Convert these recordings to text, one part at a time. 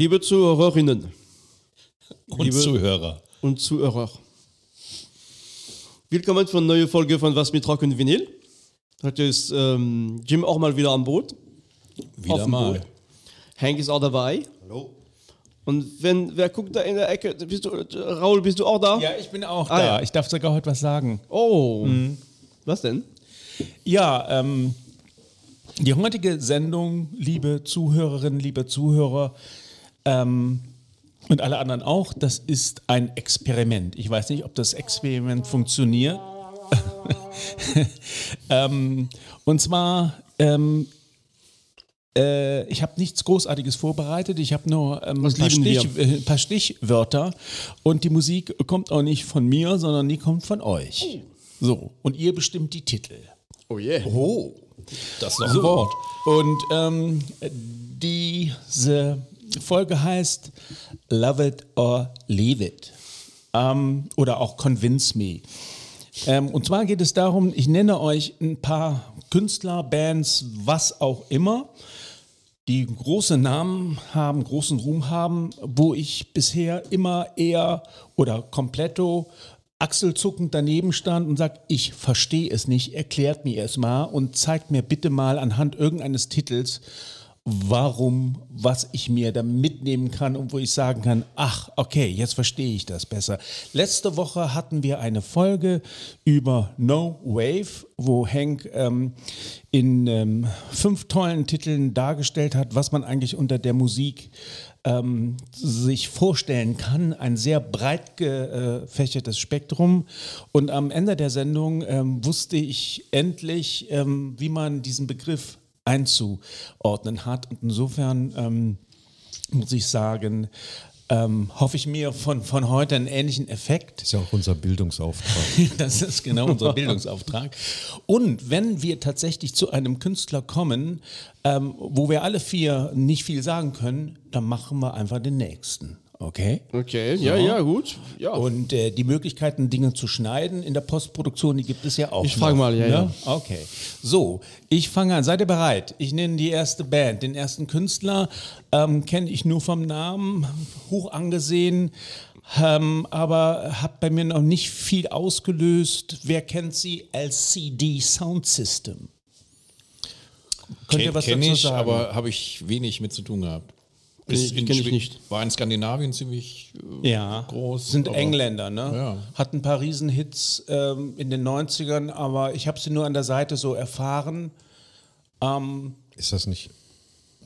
Liebe Zuhörerinnen Und Liebe- Zuhörer. und Zuhörer, willkommen für eine neue Folge von Was mit Rock und Vinyl. Heute ist ähm, Jim auch mal wieder am Boot. Wieder mal. Boot. Hank ist auch dabei. Hallo. Und wenn, wer guckt da in der Ecke? Bist du, Raul, bist du auch da? Ja, ich bin auch Ah, da. ja. Ich darf sogar heute was sagen. Oh. Was denn? Ja, ähm, die heutige Sendung, liebe Zuhörerinnen, liebe Zuhörer ähm, und alle anderen auch, das ist ein Experiment. Ich weiß nicht, ob das Experiment funktioniert. ähm, und zwar, ähm, äh, ich habe nichts Großartiges vorbereitet. Ich habe nur ähm, ein, paar? Stich, äh, ein paar Stichwörter. Und die Musik kommt auch nicht von mir, sondern die kommt von euch. So, und ihr bestimmt die Titel. Oh yeah. Oh, Das ist doch so. Wort. Und ähm, diese Folge heißt Love It or Leave It. Ähm, oder auch Convince Me. Ähm, und zwar geht es darum, ich nenne euch ein paar Künstler, Bands, was auch immer, die große Namen haben, großen Ruhm haben, wo ich bisher immer eher oder kompletto achselzuckend daneben stand und sagt, ich verstehe es nicht, erklärt mir es mal und zeigt mir bitte mal anhand irgendeines Titels, warum, was ich mir da mitnehmen kann und wo ich sagen kann, ach, okay, jetzt verstehe ich das besser. Letzte Woche hatten wir eine Folge über No Wave, wo Hank ähm, in ähm, fünf tollen Titeln dargestellt hat, was man eigentlich unter der Musik ähm, sich vorstellen kann. Ein sehr breit gefächertes Spektrum. Und am Ende der Sendung ähm, wusste ich endlich, ähm, wie man diesen Begriff einzuordnen hat. Und insofern ähm, muss ich sagen, ähm, hoffe ich mir von, von heute einen ähnlichen Effekt. ist ja auch unser Bildungsauftrag. Das ist genau unser Bildungsauftrag. Und wenn wir tatsächlich zu einem Künstler kommen, ähm, wo wir alle vier nicht viel sagen können, dann machen wir einfach den nächsten. Okay? Okay, ja, ja, gut. Ja. Und äh, die Möglichkeiten, Dinge zu schneiden in der Postproduktion, die gibt es ja auch. Ich frage mal, ja, ja. Okay. So, ich fange an. Seid ihr bereit? Ich nenne die erste Band. Den ersten Künstler ähm, kenne ich nur vom Namen, hoch angesehen, ähm, aber hat bei mir noch nicht viel ausgelöst. Wer kennt sie? LCD Sound System. Könnt ihr was Kenn dazu ich, sagen? aber habe ich wenig mit zu tun gehabt. Kenn ich Schwe- nicht. War in Skandinavien ziemlich äh, ja, groß. Sind Engländer, ne? Ja. Hatten ein paar Riesenhits ähm, in den 90ern, aber ich habe sie nur an der Seite so erfahren. Ähm, ist das nicht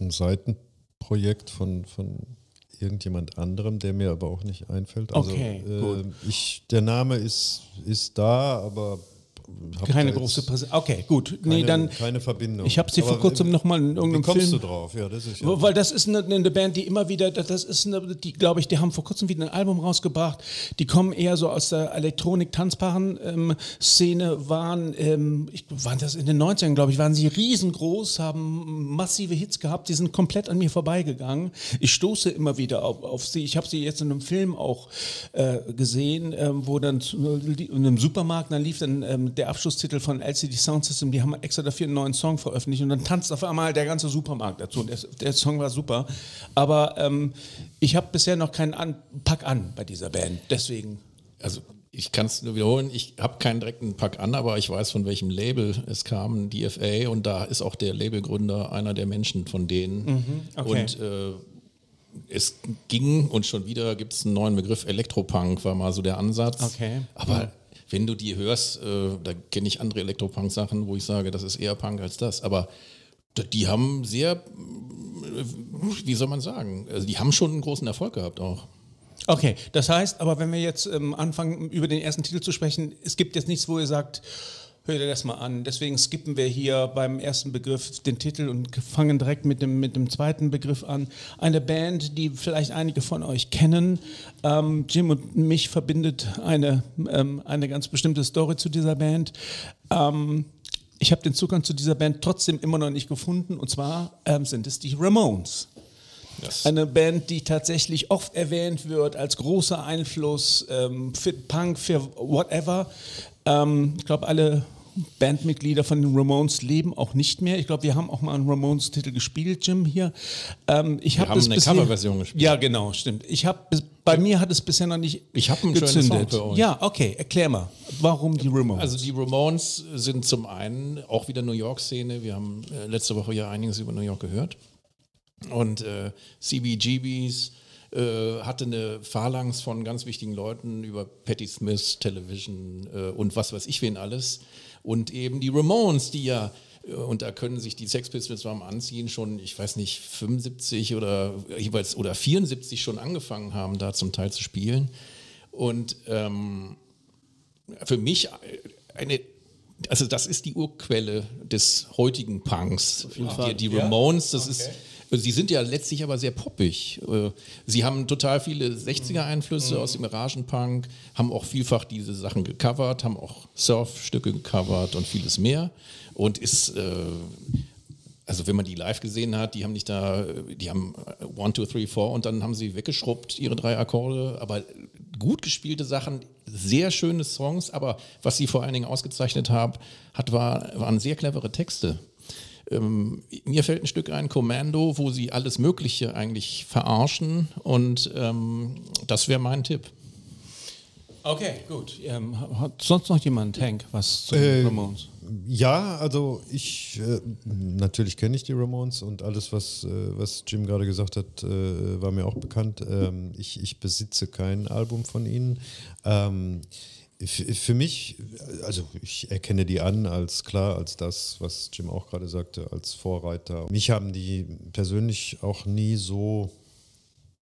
ein Seitenprojekt von, von irgendjemand anderem, der mir aber auch nicht einfällt? Also, Okay, äh. Ich, der Name ist, ist da, aber keine große Präsenz. Okay, gut. Keine, nee, dann. keine Verbindung. Ich habe sie vor kurzem wie- noch mal in Wie irgendeinem kommst Film. du drauf? Ja, das ist ja. Weil das ist eine, eine Band, die immer wieder, das ist eine, die glaube ich, die haben vor kurzem wieder ein Album rausgebracht. Die kommen eher so aus der Elektronik-Tanzbaren-Szene, waren, ähm, ich, waren das in den 90ern, glaube ich, waren sie riesengroß, haben massive Hits gehabt, die sind komplett an mir vorbeigegangen. Ich stoße immer wieder auf, auf sie. Ich habe sie jetzt in einem Film auch äh, gesehen, ähm, wo dann in einem Supermarkt, dann lief dann ähm, der Abschlusstitel von LCD Sound System, die haben extra dafür einen neuen Song veröffentlicht und dann tanzt auf einmal der ganze Supermarkt dazu und der, der Song war super. Aber ähm, ich habe bisher noch keinen an Pack an bei dieser Band, deswegen. Also ich kann es nur wiederholen, ich habe keinen direkten Pack an, aber ich weiß, von welchem Label es kam, DFA, und da ist auch der Labelgründer einer der Menschen von denen. okay. Und äh, es ging, und schon wieder gibt es einen neuen Begriff, Elektropunk war mal so der Ansatz. Okay. Aber wenn du die hörst, äh, da kenne ich andere Elektropunk-Sachen, wo ich sage, das ist eher Punk als das. Aber die haben sehr, äh, wie soll man sagen, also die haben schon einen großen Erfolg gehabt auch. Okay, das heißt, aber wenn wir jetzt ähm, anfangen, über den ersten Titel zu sprechen, es gibt jetzt nichts, wo ihr sagt, hör dir das mal an. Deswegen skippen wir hier beim ersten Begriff den Titel und fangen direkt mit dem, mit dem zweiten Begriff an. Eine Band, die vielleicht einige von euch kennen. Ähm, Jim und mich verbindet eine, ähm, eine ganz bestimmte Story zu dieser Band. Ähm, ich habe den Zugang zu dieser Band trotzdem immer noch nicht gefunden. Und zwar ähm, sind es die Ramones. Das Eine Band, die tatsächlich oft erwähnt wird als großer Einfluss ähm, für Punk, für whatever. Ähm, ich glaube, alle Bandmitglieder von den Ramones leben auch nicht mehr. Ich glaube, wir haben auch mal einen Ramones-Titel gespielt, Jim, hier. Ähm, ich hab haben eine Coverversion gespielt. Ja, genau, stimmt. Ich habe bei mir hat es bisher noch nicht Ich hab einen schönen gezündet. Song für euch. Ja, okay, erklär mal, warum die Ramones? Also die Ramones sind zum einen auch wieder New York-Szene. Wir haben äh, letzte Woche ja einiges über New York gehört. Und äh, CBGBs äh, hatte eine Phalanx von ganz wichtigen Leuten über Patti Smith, Television äh, und was weiß ich wen alles. Und eben die Ramones, die ja, äh, und da können sich die Sex Pistols beim Anziehen schon, ich weiß nicht, 75 oder jeweils oder 74 schon angefangen haben, da zum Teil zu spielen. Und ähm, für mich eine, also das ist die Urquelle des heutigen Punks. Die, die Ramones, das ist, sie sind ja letztlich aber sehr poppig. Äh, Sie haben total viele 60er-Einflüsse aus dem Garagenpunk, haben auch vielfach diese Sachen gecovert, haben auch Surfstücke gecovert und vieles mehr. Und ist, äh, also wenn man die live gesehen hat, die haben nicht da, die haben äh, One, Two, Three, Four und dann haben sie weggeschrubbt, ihre drei Akkorde, aber gut gespielte Sachen, sehr schöne Songs, aber was sie vor allen Dingen ausgezeichnet haben, hat, war, waren sehr clevere Texte. Ähm, mir fällt ein Stück ein, Commando, wo sie alles Mögliche eigentlich verarschen und ähm, das wäre mein Tipp. okay, gut. Ähm, hat sonst noch jemand, Hank, was zu Äh, den Ramones? Ja, also ich, äh, natürlich kenne ich die Ramones und alles, was, äh, was Jim gerade gesagt hat, äh, war mir auch bekannt. Ähm, ich, ich besitze kein Album von ihnen. Ähm, für mich, also ich erkenne die an als klar, als das, was Jim auch gerade sagte, als Vorreiter. Mich haben die persönlich auch nie so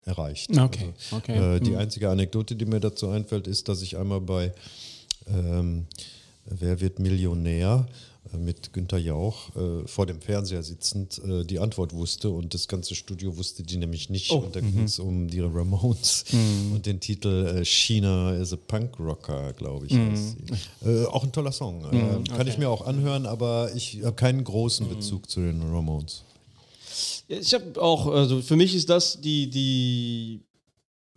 erreicht. Okay, okay. Äh, die Hm. einzige Anekdote, die mir dazu einfällt, ist, dass ich einmal bei ähm, Wer wird Millionär mit Günter Jauch äh, vor dem Fernseher sitzend äh, die Antwort wusste und das ganze Studio wusste die nämlich nicht. Und da ging es um die Ramones und den Titel äh, China is a Punk Rocker, glaube ich. sie. Äh, auch ein toller Song. Äh, kann ich mir auch anhören, aber ich habe keinen großen Bezug zu den Ramones. Ich habe auch, also für mich ist das die, die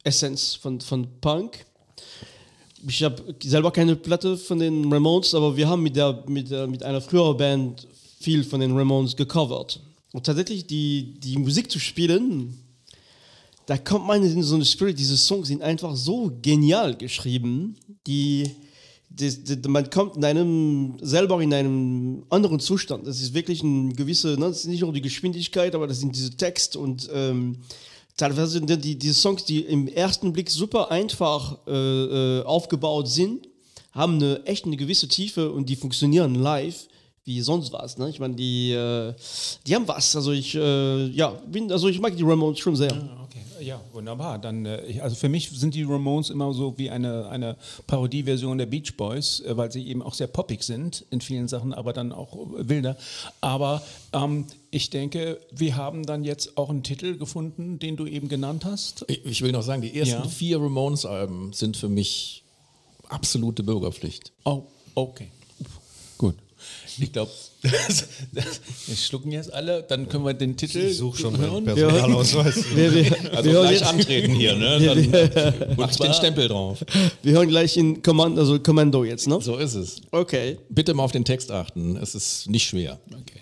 Essenz von, von Punk. Ich habe selber keine Platte von den Ramones, aber wir haben mit, der, mit, der, mit einer früheren Band viel von den Ramones gecovert. Und tatsächlich die, die Musik zu spielen, da kommt man in so einen Spirit. Diese Songs sind einfach so genial geschrieben, die, das, das, man kommt in einem selber in einem anderen Zustand. Das ist wirklich ein gewisse, ne, das ist nicht nur die Geschwindigkeit, aber das sind diese Text und ähm, teilweise sind die, diese Songs, die im ersten Blick super einfach äh, äh, aufgebaut sind, haben eine echt eine gewisse Tiefe und die funktionieren live wie sonst was. Ne? Ich meine, die, äh, die haben was. Also ich, äh, ja, bin, also ich mag die Ramones schon sehr. Okay, ja, wunderbar. Dann, äh, also für mich sind die Ramones immer so wie eine, eine Parodieversion der Beach Boys, äh, weil sie eben auch sehr poppig sind in vielen Sachen, aber dann auch äh, wilder. Aber ähm, ich denke, wir haben dann jetzt auch einen Titel gefunden, den du eben genannt hast. Ich ich will noch sagen, die ersten Ja. vier Ramones-Alben sind für mich absolute Bürgerpflicht. Oh, okay. Ich glaube, wir schlucken jetzt alle, dann können wir den Titel Ich suche schon hören. Personalausweis. Wir, wir, Also wir, gleich antreten hier, ne? Dann mach ich den Stempel drauf. wir hören gleich in Command, also Kommando jetzt, ne? So ist es. Okay. Bitte mal auf den Text achten. Es ist nicht schwer. Okay.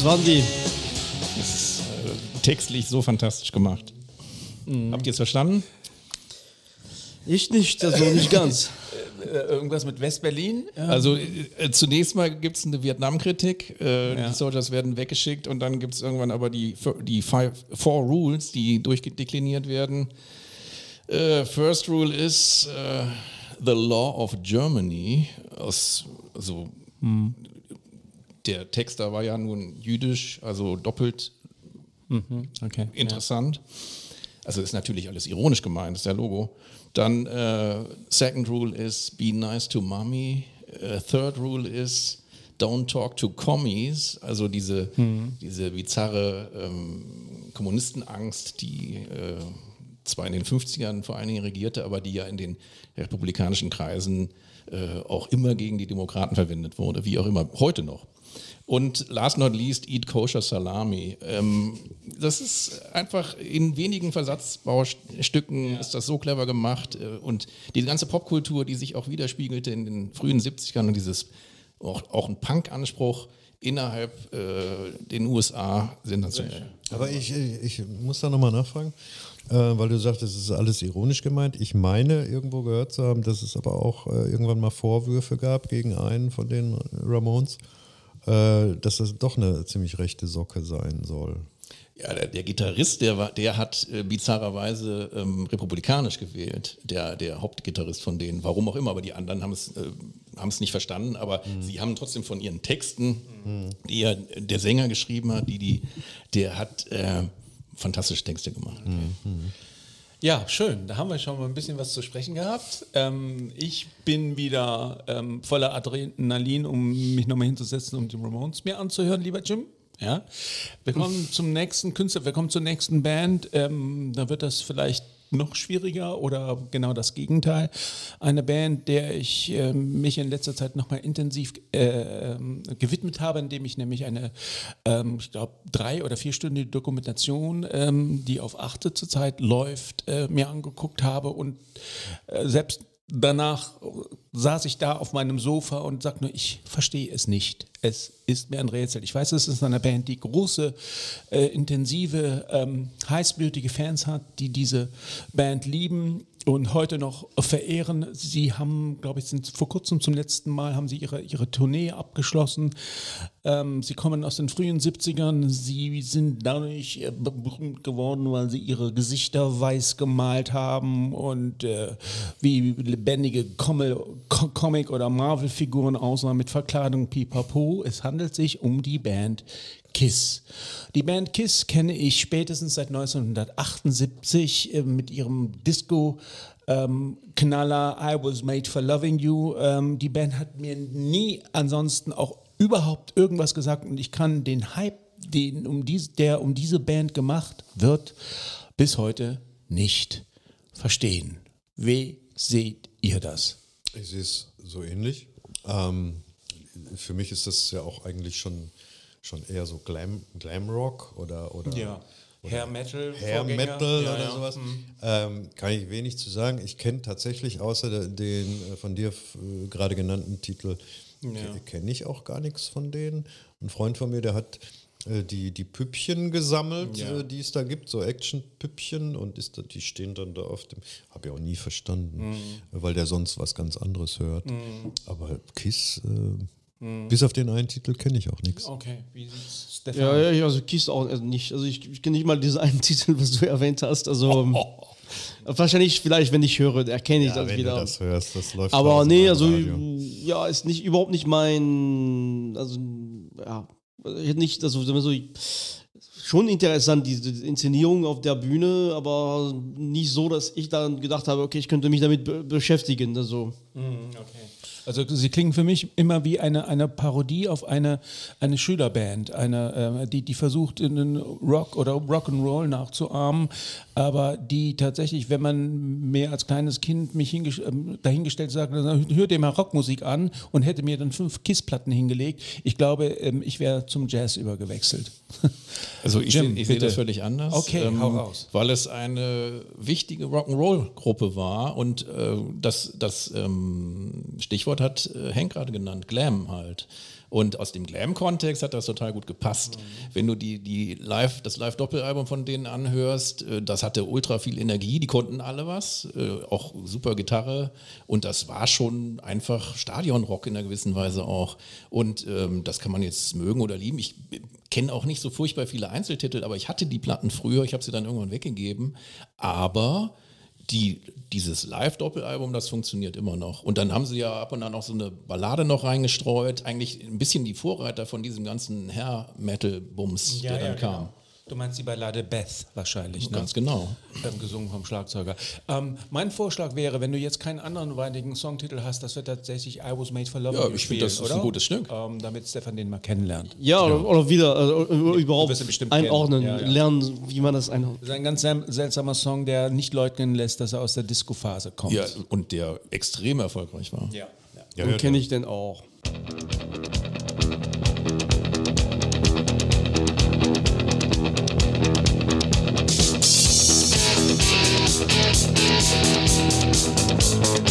Das waren die. Das ist äh, textlich so fantastisch gemacht. Habt ihr es verstanden? Ich nicht, also nicht ganz. äh, irgendwas mit West-Berlin? Also äh, zunächst mal gibt es eine Vietnam-Kritik, äh, Ja. die Soldiers werden weggeschickt und dann gibt es irgendwann aber die, die five, Four Rules, die durchdekliniert werden. Äh, first Rule ist äh, The Law of Germany. Aus, also, Der Text da war ja nun jüdisch, also doppelt Okay. interessant. Also ist natürlich alles ironisch gemeint, ist der Logo. Dann äh, second rule is be nice to mommy. Äh, third rule is don't talk to commies. Also diese, diese bizarre ähm, Kommunistenangst, die äh, zwar in den 50ern vor allen Dingen regierte, aber die ja in den republikanischen Kreisen äh, auch immer gegen die Demokraten verwendet wurde, wie auch immer, heute noch. Und last not least, Eat Kosher Salami. Ähm, das ist einfach in wenigen Versatzbaustücken ist das so clever gemacht. Äh, und die ganze Popkultur, die sich auch widerspiegelte in den frühen 70ern und dieses auch, auch ein Punk-Anspruch innerhalb äh, den USA sensationell. Aber ich, ich muss da nochmal nachfragen, äh, weil du sagst, es ist alles ironisch gemeint. Ich meine, irgendwo gehört zu haben, dass es aber auch äh, irgendwann mal Vorwürfe gab gegen einen von den Ramones, äh, dass das doch eine ziemlich rechte Socke sein soll. Ja, der, der Gitarrist, der, war, der hat äh, bizarrerweise ähm, republikanisch gewählt, der, der Hauptgitarrist von denen, warum auch immer, aber die anderen haben es, äh, nicht verstanden, aber sie haben trotzdem von ihren Texten, die ja der Sänger geschrieben hat, die, die, der hat äh, fantastische Texte gemacht. Ja, schön. Da haben wir schon mal ein bisschen was zu sprechen gehabt. Ähm, ich bin wieder ähm, voller Adrenalin, um mich nochmal hinzusetzen, um die Ramones mir anzuhören, lieber Jim. Ja. Wir kommen zum nächsten Künstler, wir kommen zur nächsten Band. Ähm, da wird das vielleicht noch schwieriger oder genau das Gegenteil. Eine Band, der ich ähm, mich in letzter Zeit nochmal intensiv äh, ähm, gewidmet habe, indem ich nämlich eine, ähm, ich glaube, drei- oder vierstündige Dokumentation, ähm, die auf Achte zurzeit läuft, äh, mir angeguckt habe und äh, selbst danach saß ich da auf meinem Sofa und sagte nur, ich verstehe es nicht. Es ist mir ein Rätsel. Ich weiß, es ist eine Band, die große, äh, intensive, ähm, heißblütige Fans hat, die diese Band lieben und heute noch verehren. Sie haben, glaube ich, sind vor kurzem zum letzten Mal haben sie ihre, ihre Tournee abgeschlossen. Ähm, sie kommen aus den frühen 70ern. Sie sind dadurch äh, berühmt geworden, weil sie ihre Gesichter weiß gemalt haben und äh, wie lebendige Comic- Co- Comic- oder Marvel-Figuren aussahen mit Verkleidung pipapo. Es handelt sich um die Band Kiss. Die Band Kiss kenne ich spätestens seit 1978 äh, mit ihrem Disco. Ähm, Knaller I Was Made for Loving You. Ähm, die Band hat mir nie ansonsten auch überhaupt irgendwas gesagt und ich kann den Hype, den um dies, der um diese Band gemacht wird, bis heute nicht verstehen. Wie seht ihr das? Ich sehe es so ähnlich. Ähm, für mich ist das ja auch eigentlich schon, schon eher so Glam, Glamrock oder, oder Hair Metal. Hair Vorgänger. Metal Ja, oder ja. sowas. Ähm, kann ich wenig zu sagen. Ich kenne tatsächlich außer den äh, von dir äh, gerade genannten Titel, ke- kenne ich auch gar nichts von denen. Ein Freund von mir, der hat äh, die, die Püppchen gesammelt, äh, die es da gibt, so Action-Püppchen und ist da, die stehen dann da auf dem, habe ich auch nie verstanden, weil der sonst was ganz anderes hört. Aber Kiss, äh, bis auf den einen Titel kenne ich auch nichts. Okay, wie sieht's Stefan? Ja, ja, also Kiss auch also nicht. Also ich, ich kenne nicht mal diesen einen Titel, was du erwähnt hast. Also ähm, wahrscheinlich, vielleicht, wenn ich höre, erkenne ich Ja, das wenn wieder. du das hörst, das läuft Aber nee, also Radio. ja, ist nicht überhaupt nicht mein, also ja, ich hätte nicht, also so, schon interessant diese Inszenierung auf der Bühne, aber nicht so, dass ich dann gedacht habe, okay, ich könnte mich damit be beschäftigen. Also Also sie klingen für mich immer wie eine, eine Parodie auf eine, eine Schülerband, eine, äh, die, die versucht, in den Rock oder Rock'n'Roll nachzuahmen, aber die tatsächlich, wenn man mir als kleines Kind mich ähm, dahingestellt sagt, hör dir mal Rockmusik an und hätte mir dann fünf Kissplatten hingelegt, ich glaube, ähm, ich wäre zum Jazz übergewechselt. Also ich, seh- sehe bitte. das völlig anders. Okay, hau raus. Weil es eine wichtige Rock'n'Roll-Gruppe war und äh, das, das ähm, Stichwort hat äh, Hank gerade genannt, Glam halt. Und aus dem Glam-Kontext hat das total gut gepasst. Wenn du die, die Live, das Live-Doppelalbum von denen anhörst, äh, das hatte ultra viel Energie, die konnten alle was, äh, auch super Gitarre und das war schon einfach Stadionrock in einer gewissen Weise auch. Und ähm, das kann man jetzt mögen oder lieben. Ich kenne auch nicht so furchtbar viele Einzeltitel, aber ich hatte die Platten früher, ich habe sie dann irgendwann weggegeben. Aber die, dieses Live-Doppelalbum, das funktioniert immer noch. Und dann haben sie ja ab und an auch so eine Ballade noch reingestreut, eigentlich ein bisschen die Vorreiter von diesem ganzen Hair-Metal-Bums, der dann kam. Du meinst die Ballade Beth wahrscheinlich, ne? Ganz genau. Ähm, gesungen vom Schlagzeuger. Ähm, mein Vorschlag wäre, wenn du jetzt keinen anderen weitigen Songtitel hast, dass wir tatsächlich I Was Made for Love Ja, ich finde, das ist ein oder? gutes Stück. Ähm, damit Stefan den mal kennenlernt. Ja, oder, oder wieder also, überhaupt wirst ihn bestimmt einordnen, kennen. Ja, ja. lernen, wie man das einordnet. Das ist ein ganz sel- seltsamer Song, der nicht leugnen lässt, dass er aus der Disco-Phase kommt. Ja, und der extrem erfolgreich war. ja. Ja, Und ja, kenne ich den auch. I wanna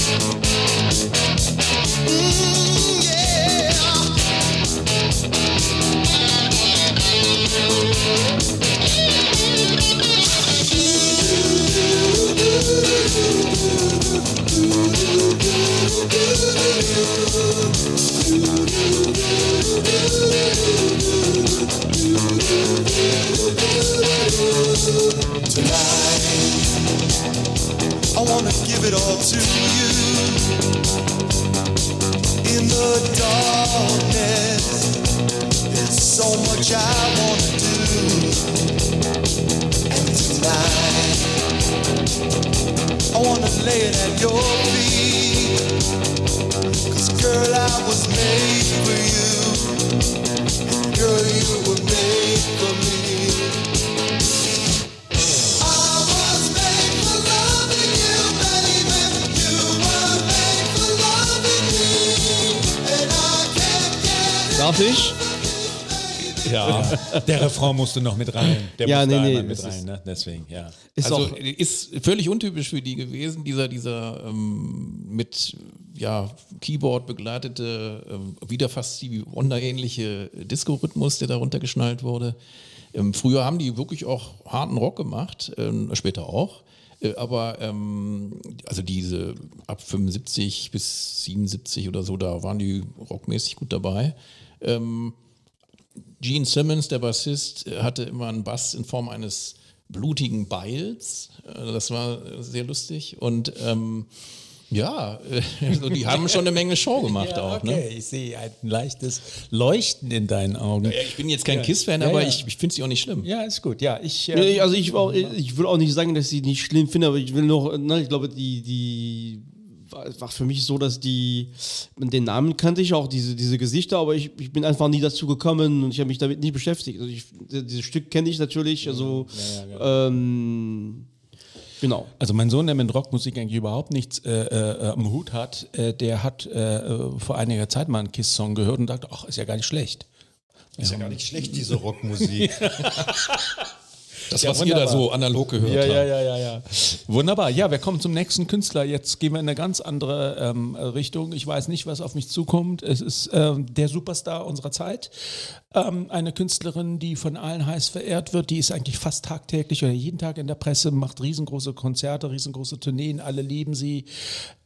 give it all to you. In the darkness, there's so much I wanna do. And tonight, I wanna lay it at your feet. Cause girl, I was made for you. And girl, you were made for me. Darf ich? Ja, der Refrain musste noch mit rein. Der Ja, musste nee, nee, mit rein, ne? deswegen, ja. Ist also auch, ist völlig untypisch für die gewesen, dieser, dieser ähm, mit ja, Keyboard begleitete, ähm, wieder fast Stevie Wonder-ähnliche Disco-Rhythmus, der darunter geschnallt wurde. Ähm, früher haben die wirklich auch harten Rock gemacht, ähm, später auch. Äh, aber ähm, also diese ab 75 bis 77 oder so, da waren die rockmäßig gut dabei. Ähm, Gene Simmons, der Bassist, hatte immer einen Bass in Form eines blutigen Beils. Äh, Das war sehr lustig. Und ähm, ja, also die haben schon eine Menge Show gemacht ja, auch. okay, Ne? ich sehe ein leichtes Leuchten in deinen Augen. Ja, ich bin jetzt kein Ja. Kiss-Fan, aber ich, ich finde sie auch nicht schlimm. Ja, ist gut. Ja, ich. Äh, also ich, auch, ich will auch nicht sagen, dass ich die nicht schlimm finde, aber ich will noch, ne, ich glaube, die, die war war für mich so, dass die, den Namen kannte ich auch, diese, diese Gesichter, aber ich, ich bin einfach nie dazu gekommen und ich habe mich damit nicht beschäftigt. Also ich, dieses Stück kenne ich natürlich, also ähm, genau. also mein Sohn, der mit Rockmusik eigentlich überhaupt nichts äh, äh, am Hut hat, äh, der hat äh, vor einiger Zeit mal einen Kiss-Song gehört und dachte, ach, ist ja gar nicht schlecht. Ist ja gar nicht schlecht, diese Rockmusik. Das, Ja, was ihr da wunderbar. so analog gehört Ja, habt. ja, ja, ja, ja. Wunderbar. Ja, wir kommen zum nächsten Künstler. Jetzt gehen wir in eine ganz andere ähm, Richtung. Ich weiß nicht, was auf mich zukommt. Es ist ähm, der Superstar unserer Zeit. Ähm, eine Künstlerin, die von allen heiß verehrt wird. Die ist eigentlich fast tagtäglich oder jeden Tag in der Presse, macht riesengroße Konzerte, riesengroße Tourneen. Alle lieben sie.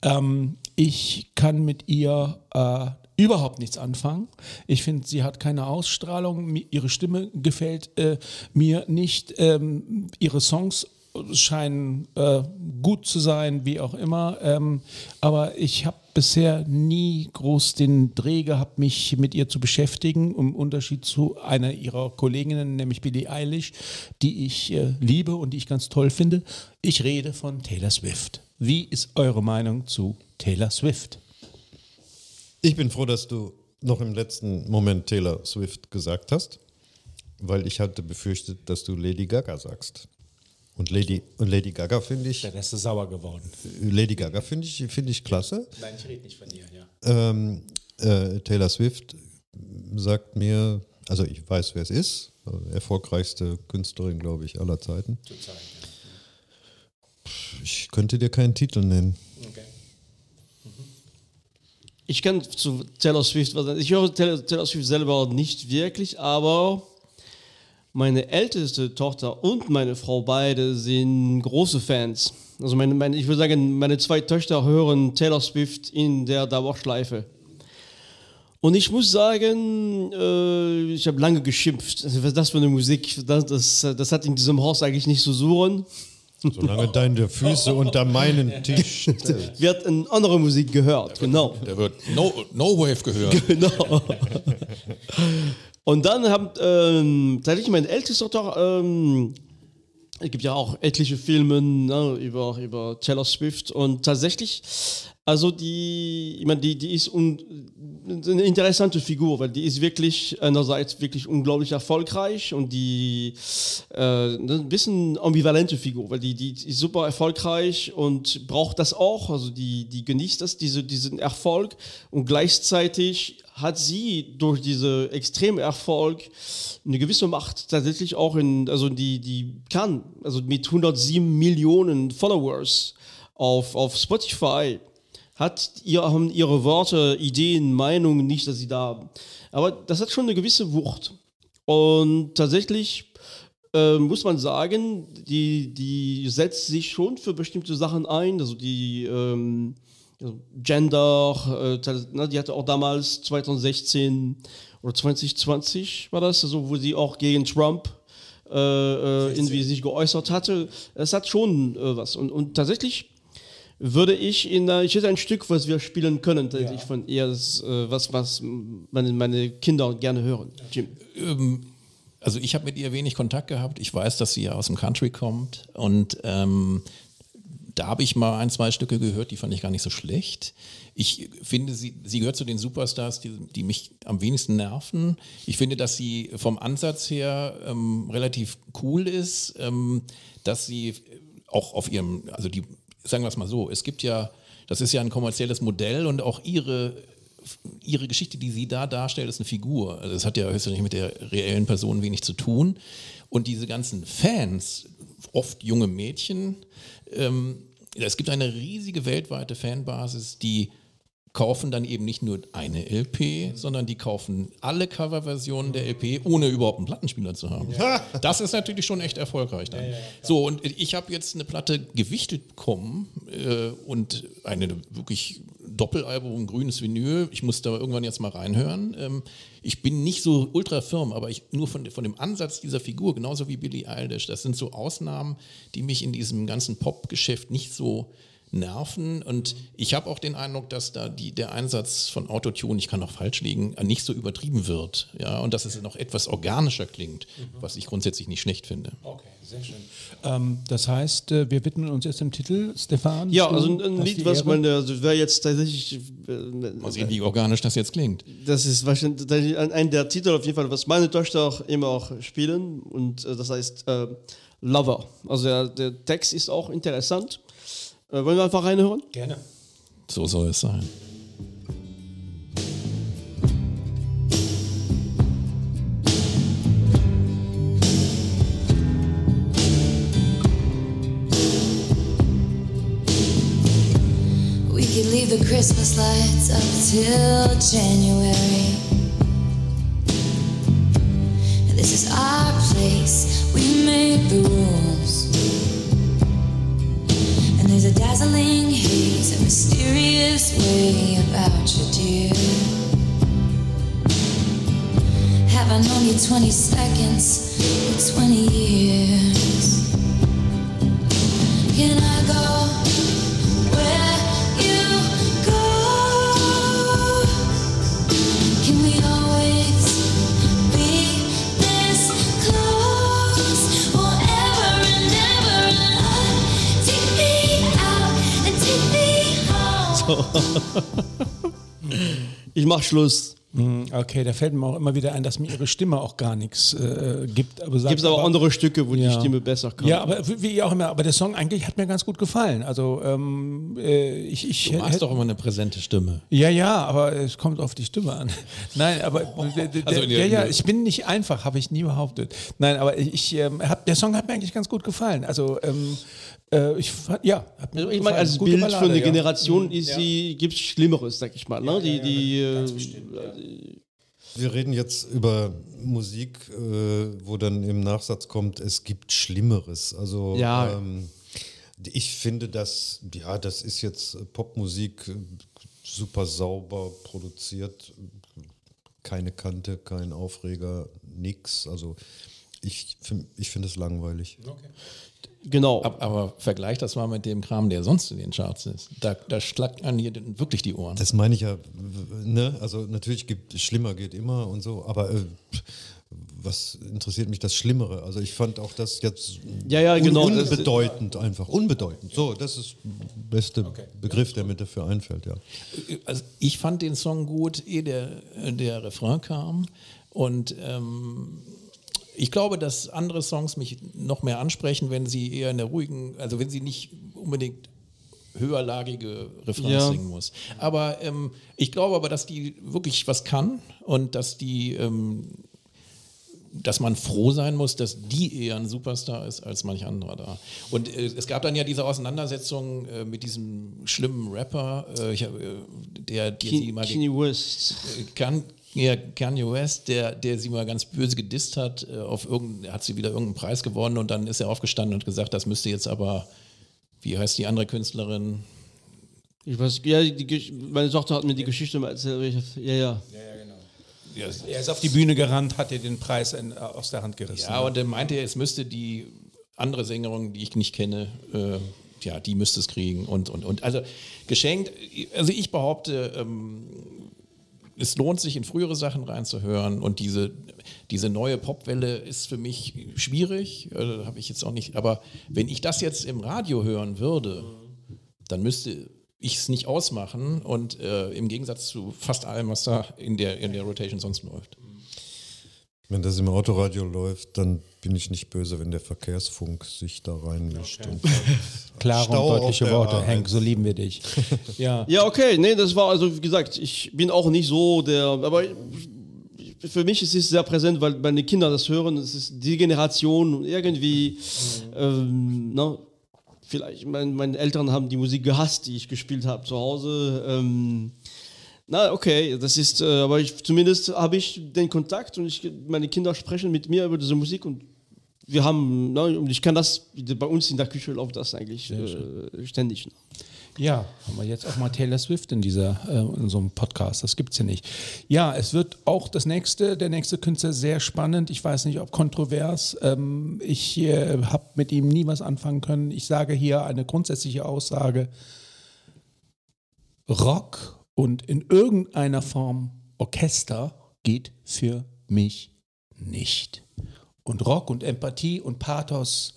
Ähm, ich kann mit ihr äh, überhaupt nichts anfangen. Ich finde, sie hat keine Ausstrahlung. Ihre Stimme gefällt äh, mir nicht. Ähm, ihre Songs scheinen äh, gut zu sein, wie auch immer. Ähm, aber ich habe bisher nie groß den Dreh gehabt, mich mit ihr zu beschäftigen, im Unterschied zu einer ihrer Kolleginnen, nämlich Billie Eilish, die ich äh, liebe und die ich ganz toll finde. Ich rede von Taylor Swift. Wie ist eure Meinung zu Taylor Swift? Ich bin froh, dass du noch im letzten Moment Taylor Swift gesagt hast, weil ich hatte befürchtet, dass du Lady Gaga sagst. Und Lady, und Lady Gaga finde ich, Der Rest ist sauer geworden. Lady Gaga finde ich, finde ich klasse. Nein, ich rede nicht von ihr, ja. Ähm, äh, Taylor Swift sagt mir, also ich weiß, wer es ist, erfolgreichste Künstlerin, glaube ich, aller Zeiten. Zurzeit, Ich könnte dir keinen Titel nennen. Ich kann zu Taylor Swift was sagen. Ich höre Taylor, Taylor Swift selber nicht wirklich, aber meine älteste Tochter und meine Frau beide sind große Fans. Also meine, meine, ich würde sagen, meine zwei Töchter hören Taylor Swift in der Dauerschleife. Und ich muss sagen, äh, ich habe lange geschimpft. Was ist das für eine Musik? Das, das, das hat in diesem Haus eigentlich nicht zu suchen. Solange deine Füße unter meinen Tisch stellst. Wird in andere Musik gehört, genau. Da wird No, no Wave gehört. genau. Und dann haben ähm, tatsächlich meine älteste Tochter, ähm, es gibt ja auch etliche Filme ne, über, über Taylor Swift und tatsächlich, also die, ich meine, die, die ist un, eine interessante Figur, weil die ist wirklich einerseits wirklich unglaublich erfolgreich und die äh, ein bisschen ambivalente Figur, weil die, die ist super erfolgreich und braucht das auch, also die, die genießt das, diese, diesen Erfolg und gleichzeitig hat sie durch diesen extremen Erfolg eine gewisse Macht tatsächlich auch in, also die, die kann, also mit 107 Millionen Followers auf, auf Spotify hat ihr, haben ihre Worte, Ideen, Meinungen nicht, dass sie da haben. Aber das hat schon eine gewisse Wucht. Und tatsächlich äh, muss man sagen, die, die setzt sich schon für bestimmte Sachen ein. Also die ähm, Gender, äh, ne, die hatte auch damals 2016 oder 2020 war das, also wo sie auch gegen Trump äh, äh, irgendwie sich geäußert hatte. Es hat schon äh, was. Und, und tatsächlich würde ich in äh, ich hätte ein Stück, was wir spielen können, tatsächlich von ihr, das, äh, was, was meine, meine Kinder gerne hören. Jim. Ähm, also ich habe mit ihr wenig Kontakt gehabt. Ich weiß, dass sie ja aus dem Country kommt und ähm, da habe ich mal ein, zwei Stücke gehört, die fand ich gar nicht so schlecht. Ich finde, sie, sie gehört zu den Superstars, die, die mich am wenigsten nerven. Ich finde, dass sie vom Ansatz her ähm, relativ cool ist, ähm, dass sie auch auf ihrem, also die, sagen wir es mal so, es gibt ja, das ist ja ein kommerzielles Modell und auch ihre ihre Geschichte, die sie da darstellt, ist eine Figur. Also das hat ja höchstwahrscheinlich mit der reellen Person wenig zu tun. Und diese ganzen Fans, oft junge Mädchen, ähm, es gibt eine riesige weltweite Fanbasis, die kaufen dann eben nicht nur eine LP, sondern die kaufen alle Coverversionen der LP, ohne überhaupt einen Plattenspieler zu haben. Das ist natürlich schon echt erfolgreich dann. so, und ich habe jetzt eine Platte gewichtet bekommen äh, und eine wirklich Doppelalbum, grünes Vinyl. Ich muss da irgendwann jetzt mal reinhören. Ähm, ich bin nicht so ultra firm, aber ich, nur von, von dem Ansatz dieser Figur, genauso wie Billie Eilish, das sind so Ausnahmen, die mich in diesem ganzen Pop-Geschäft nicht so nerven. Und ich habe auch den Eindruck, dass da die, der Einsatz von Autotune, ich kann auch falsch liegen, nicht so übertrieben wird. Ja, und dass es noch etwas organischer klingt, was ich grundsätzlich nicht schlecht finde. Okay, sehr schön. Ähm, das heißt, äh, wir widmen uns jetzt dem Titel, Stefan. Ja, also ein, ein Lied, was man, also wäre jetzt tatsächlich, äh, Mal sehen, wie organisch das jetzt klingt. das ist wahrscheinlich ein, ein der Titel auf jeden Fall, was meine Töchter auch immer auch spielen und äh, das heißt äh, Lover. Also der, der Text ist auch interessant. Äh, wollen wir einfach reinhören? Gerne. So soll es sein. We could leave the Christmas lights up till January. This is our place, we make the rules. Dazzling haze, a mysterious way about you, dear. Have I known you 20 seconds or 20 years? Ich mach Schluss. Hm, Okay, da fällt mir auch immer wieder ein, dass mir ihre Stimme auch gar nichts äh, gibt. Aber Gibt es aber andere Stücke, wo Ja. die Stimme besser kann. Ja, aber wie- auch immer, aber der Song eigentlich hat mir ganz gut gefallen. Also ähm, äh, ich, ich Du hast doch immer eine präsente Stimme. Ja, ja, aber es kommt auf die Stimme an. Nein, aber der, der, Also ja, ja, ich bin nicht einfach, habe ich nie behauptet. Nein, aber ich ähm, hab, der Song hat mir eigentlich ganz gut gefallen. Also ähm, Äh, ich fand, ja, hat mir Also ich meine, als Bild Ballade, für eine ja. Generation ist sie, gibt es Schlimmeres, sag ich mal. Ne? die, die, äh, Wir reden jetzt über Musik, äh, wo dann im Nachsatz kommt, es gibt Schlimmeres. Also Ja. ähm, ich finde das, ja, das ist jetzt Popmusik äh, super sauber produziert, keine Kante, kein Aufreger, nix. Also ich, find- ich finde es langweilig. Genau. Ab, aber vergleich das mal mit dem Kram, der sonst in den Charts ist. Da, da schlagt man hier wirklich die Ohren. Das meine ich ja, ne? Also natürlich gibt schlimmer geht immer und so, aber äh, was interessiert mich das Schlimmere? Also ich fand auch das jetzt Ja, ja, genau. un unbedeutend einfach, unbedeutend. So, das ist der beste Begriff, der mir dafür einfällt, ja. also ich fand den Song gut, ehe der, der Refrain kam. Und ähm, ich glaube, dass andere Songs mich noch mehr ansprechen, wenn sie eher in der ruhigen, also wenn sie nicht unbedingt höherlagige Refrains Ja. singen muss. Aber ähm, ich glaube aber, dass die wirklich was kann und dass die, ähm, dass man froh sein muss, dass die eher ein Superstar ist als manch anderer da. Und äh, es gab dann ja diese Auseinandersetzung äh, mit diesem schlimmen Rapper, äh, ich äh, der, der sie mal ge- Kanye West. Kan ja, Kanye West, der, der sie mal ganz böse gedisst hat, äh, auf irgendein, hat sie wieder irgendeinen Preis gewonnen und dann ist er aufgestanden und gesagt, das müsste jetzt aber, wie heißt die andere Künstlerin? Ich weiß, ja, die, meine Tochter hat mir die Geschichte mal erzählt. Ich- Ja, ja. Ja, Er ist auf die Bühne gerannt, hat ihr den Preis in, äh, aus der Hand gerissen. ja und dann meinte er, es müsste die andere Sängerin, die ich nicht kenne, äh, ja, die müsste es kriegen und, und, und. Also geschenkt, also ich behaupte, ähm, es lohnt sich, in frühere Sachen reinzuhören. Und diese, diese neue Popwelle ist für mich schwierig, äh, habe ich jetzt auch nicht, aber wenn ich das jetzt im Radio hören würde, dann müsste ich es nicht ausmachen. Und äh, im Gegensatz zu fast allem, was da in der, in der Rotation sonst läuft. Wenn das im Autoradio läuft, dann bin ich nicht böse, wenn der Verkehrsfunk sich da reinmischt. und Klare Stau und deutliche Worte. A1. Hank, so lieben wir dich. ja. Ja, okay, nee, das war also, wie gesagt, ich bin auch nicht so der, aber für mich ist es sehr präsent, weil meine Kinder das hören, es ist die Generation und irgendwie, ähm, ne, vielleicht, mein, meine Eltern haben die Musik gehasst, die ich gespielt habe zu Hause. Ähm, na, okay, das ist, äh, aber ich, zumindest habe ich den Kontakt und ich, meine Kinder sprechen mit mir über diese Musik und wir haben, ne, und ich kann das, bei uns in der Küche läuft das eigentlich äh, ständig. Ne? Ja, haben wir jetzt auch mal Taylor Swift in dieser äh, in so einem Podcast. Das gibt's ja nicht. Ja, es wird auch das nächste, der nächste Künstler sehr spannend. Ich weiß nicht, ob kontrovers. Ähm, ich äh, habe mit ihm nie was anfangen können. Ich sage hier eine grundsätzliche Aussage: Rock und in irgendeiner Form Orchester geht für mich nicht. Und Rock und Empathie und Pathos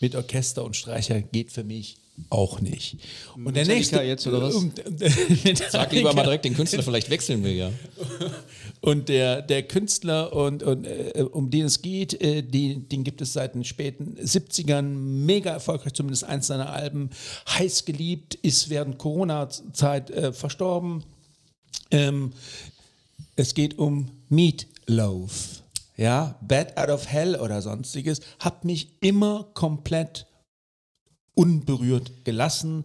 mit Orchester und Streicher geht für mich auch nicht. Und der Metallica nächste jetzt, oder was? Sag lieber mal direkt den Künstler, vielleicht wechseln wir ja. Und der, der Künstler, und, und, äh, um den es geht, äh, die, den gibt es seit den späten 70ern, mega erfolgreich, zumindest eins seiner Alben, heiß geliebt, ist während Corona-Zeit äh, verstorben. Ähm, es geht um Meatloaf. Ja, Bad Out of Hell oder sonstiges, hat mich immer komplett unberührt gelassen.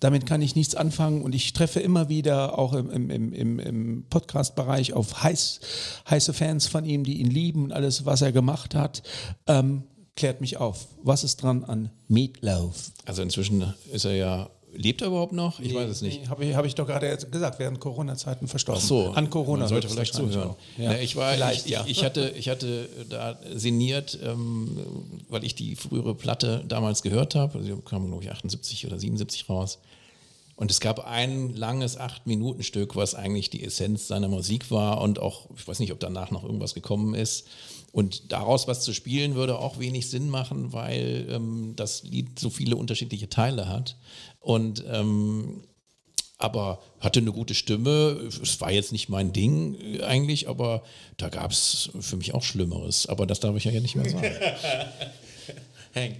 Damit kann ich nichts anfangen und ich treffe immer wieder auch im, im, im, im, Podcast-Bereich auf heiß, heiße Fans von ihm, die ihn lieben und alles, was er gemacht hat. Ähm, klärt mich auf. Was ist dran an Meatloaf? Also inzwischen ist er ja, lebt er überhaupt noch? Ich weiß es nicht. Habe ich, hab ich doch gerade gesagt, während Corona-Zeiten verstorben. Ach so, An Corona. Man sollte vielleicht zuhören. Ja. Ja. ich, war, Vielleicht, ich, ja. ich, ich, hatte, ich hatte da sinniert, ähm, weil ich die frühere Platte damals gehört habe. Also die kam, glaube ich, 78 oder 77 raus. Und es gab ein langes Acht-Minuten-Stück, was eigentlich die Essenz seiner Musik war und auch, ich weiß nicht, ob danach noch irgendwas gekommen ist. Und daraus was zu spielen, würde auch wenig Sinn machen, weil ähm, das Lied so viele unterschiedliche Teile hat. Und ähm, aber hatte eine gute Stimme. Es war jetzt nicht mein Ding äh, eigentlich, aber da gab es für mich auch Schlimmeres. Aber das darf ich ja nicht mehr sagen. Hank.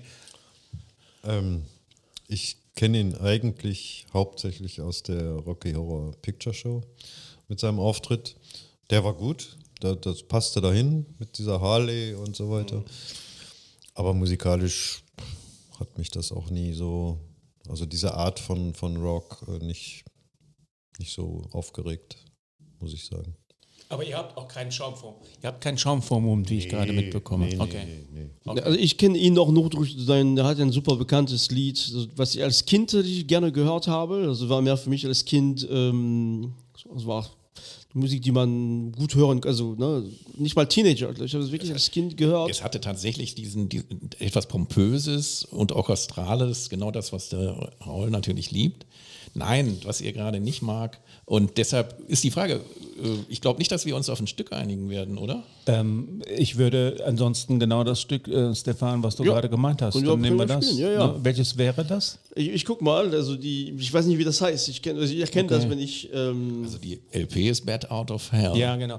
Ähm, ich kenne ihn eigentlich hauptsächlich aus der Rocky Horror Picture Show mit seinem Auftritt. Der war gut, da, das passte dahin mit dieser Harley und so weiter. Aber musikalisch hat mich das auch nie so, also diese Art von, von Rock äh, nicht, nicht so aufgeregt, muss ich sagen. Aber ihr habt auch keinen Schaumform. Ihr habt keinen Schaumform, wie ich gerade mitbekomme. Nee, nee, okay. nee, nee. Also ich kenne ihn auch nur durch sein, er hat ein super bekanntes Lied, was ich als Kind gerne gehört habe. Also war mehr für mich als Kind, ähm, das war Musik, die man gut hören, also ne, nicht mal Teenager. Ich habe es wirklich als Kind gehört. Es hatte tatsächlich diesen, diesen etwas pompöses und orchestrales, genau das, was der Raul natürlich liebt. Nein, was ihr gerade nicht mag. Und deshalb ist die Frage, äh, ich glaube nicht, dass wir uns auf ein Stück einigen werden, oder? Ähm, ich würde ansonsten genau das Stück, äh, Stefan, was du Ja. gerade gemeint hast, dann nehmen wir das. ja, ja. Ne? Welches wäre das? Ich, ich guck mal, also die, ich weiß nicht, wie das heißt. Ich kenne also ich erkenne das, wenn ich. Ähm, Also die LP ist Bad Out of Hell. Ja, genau.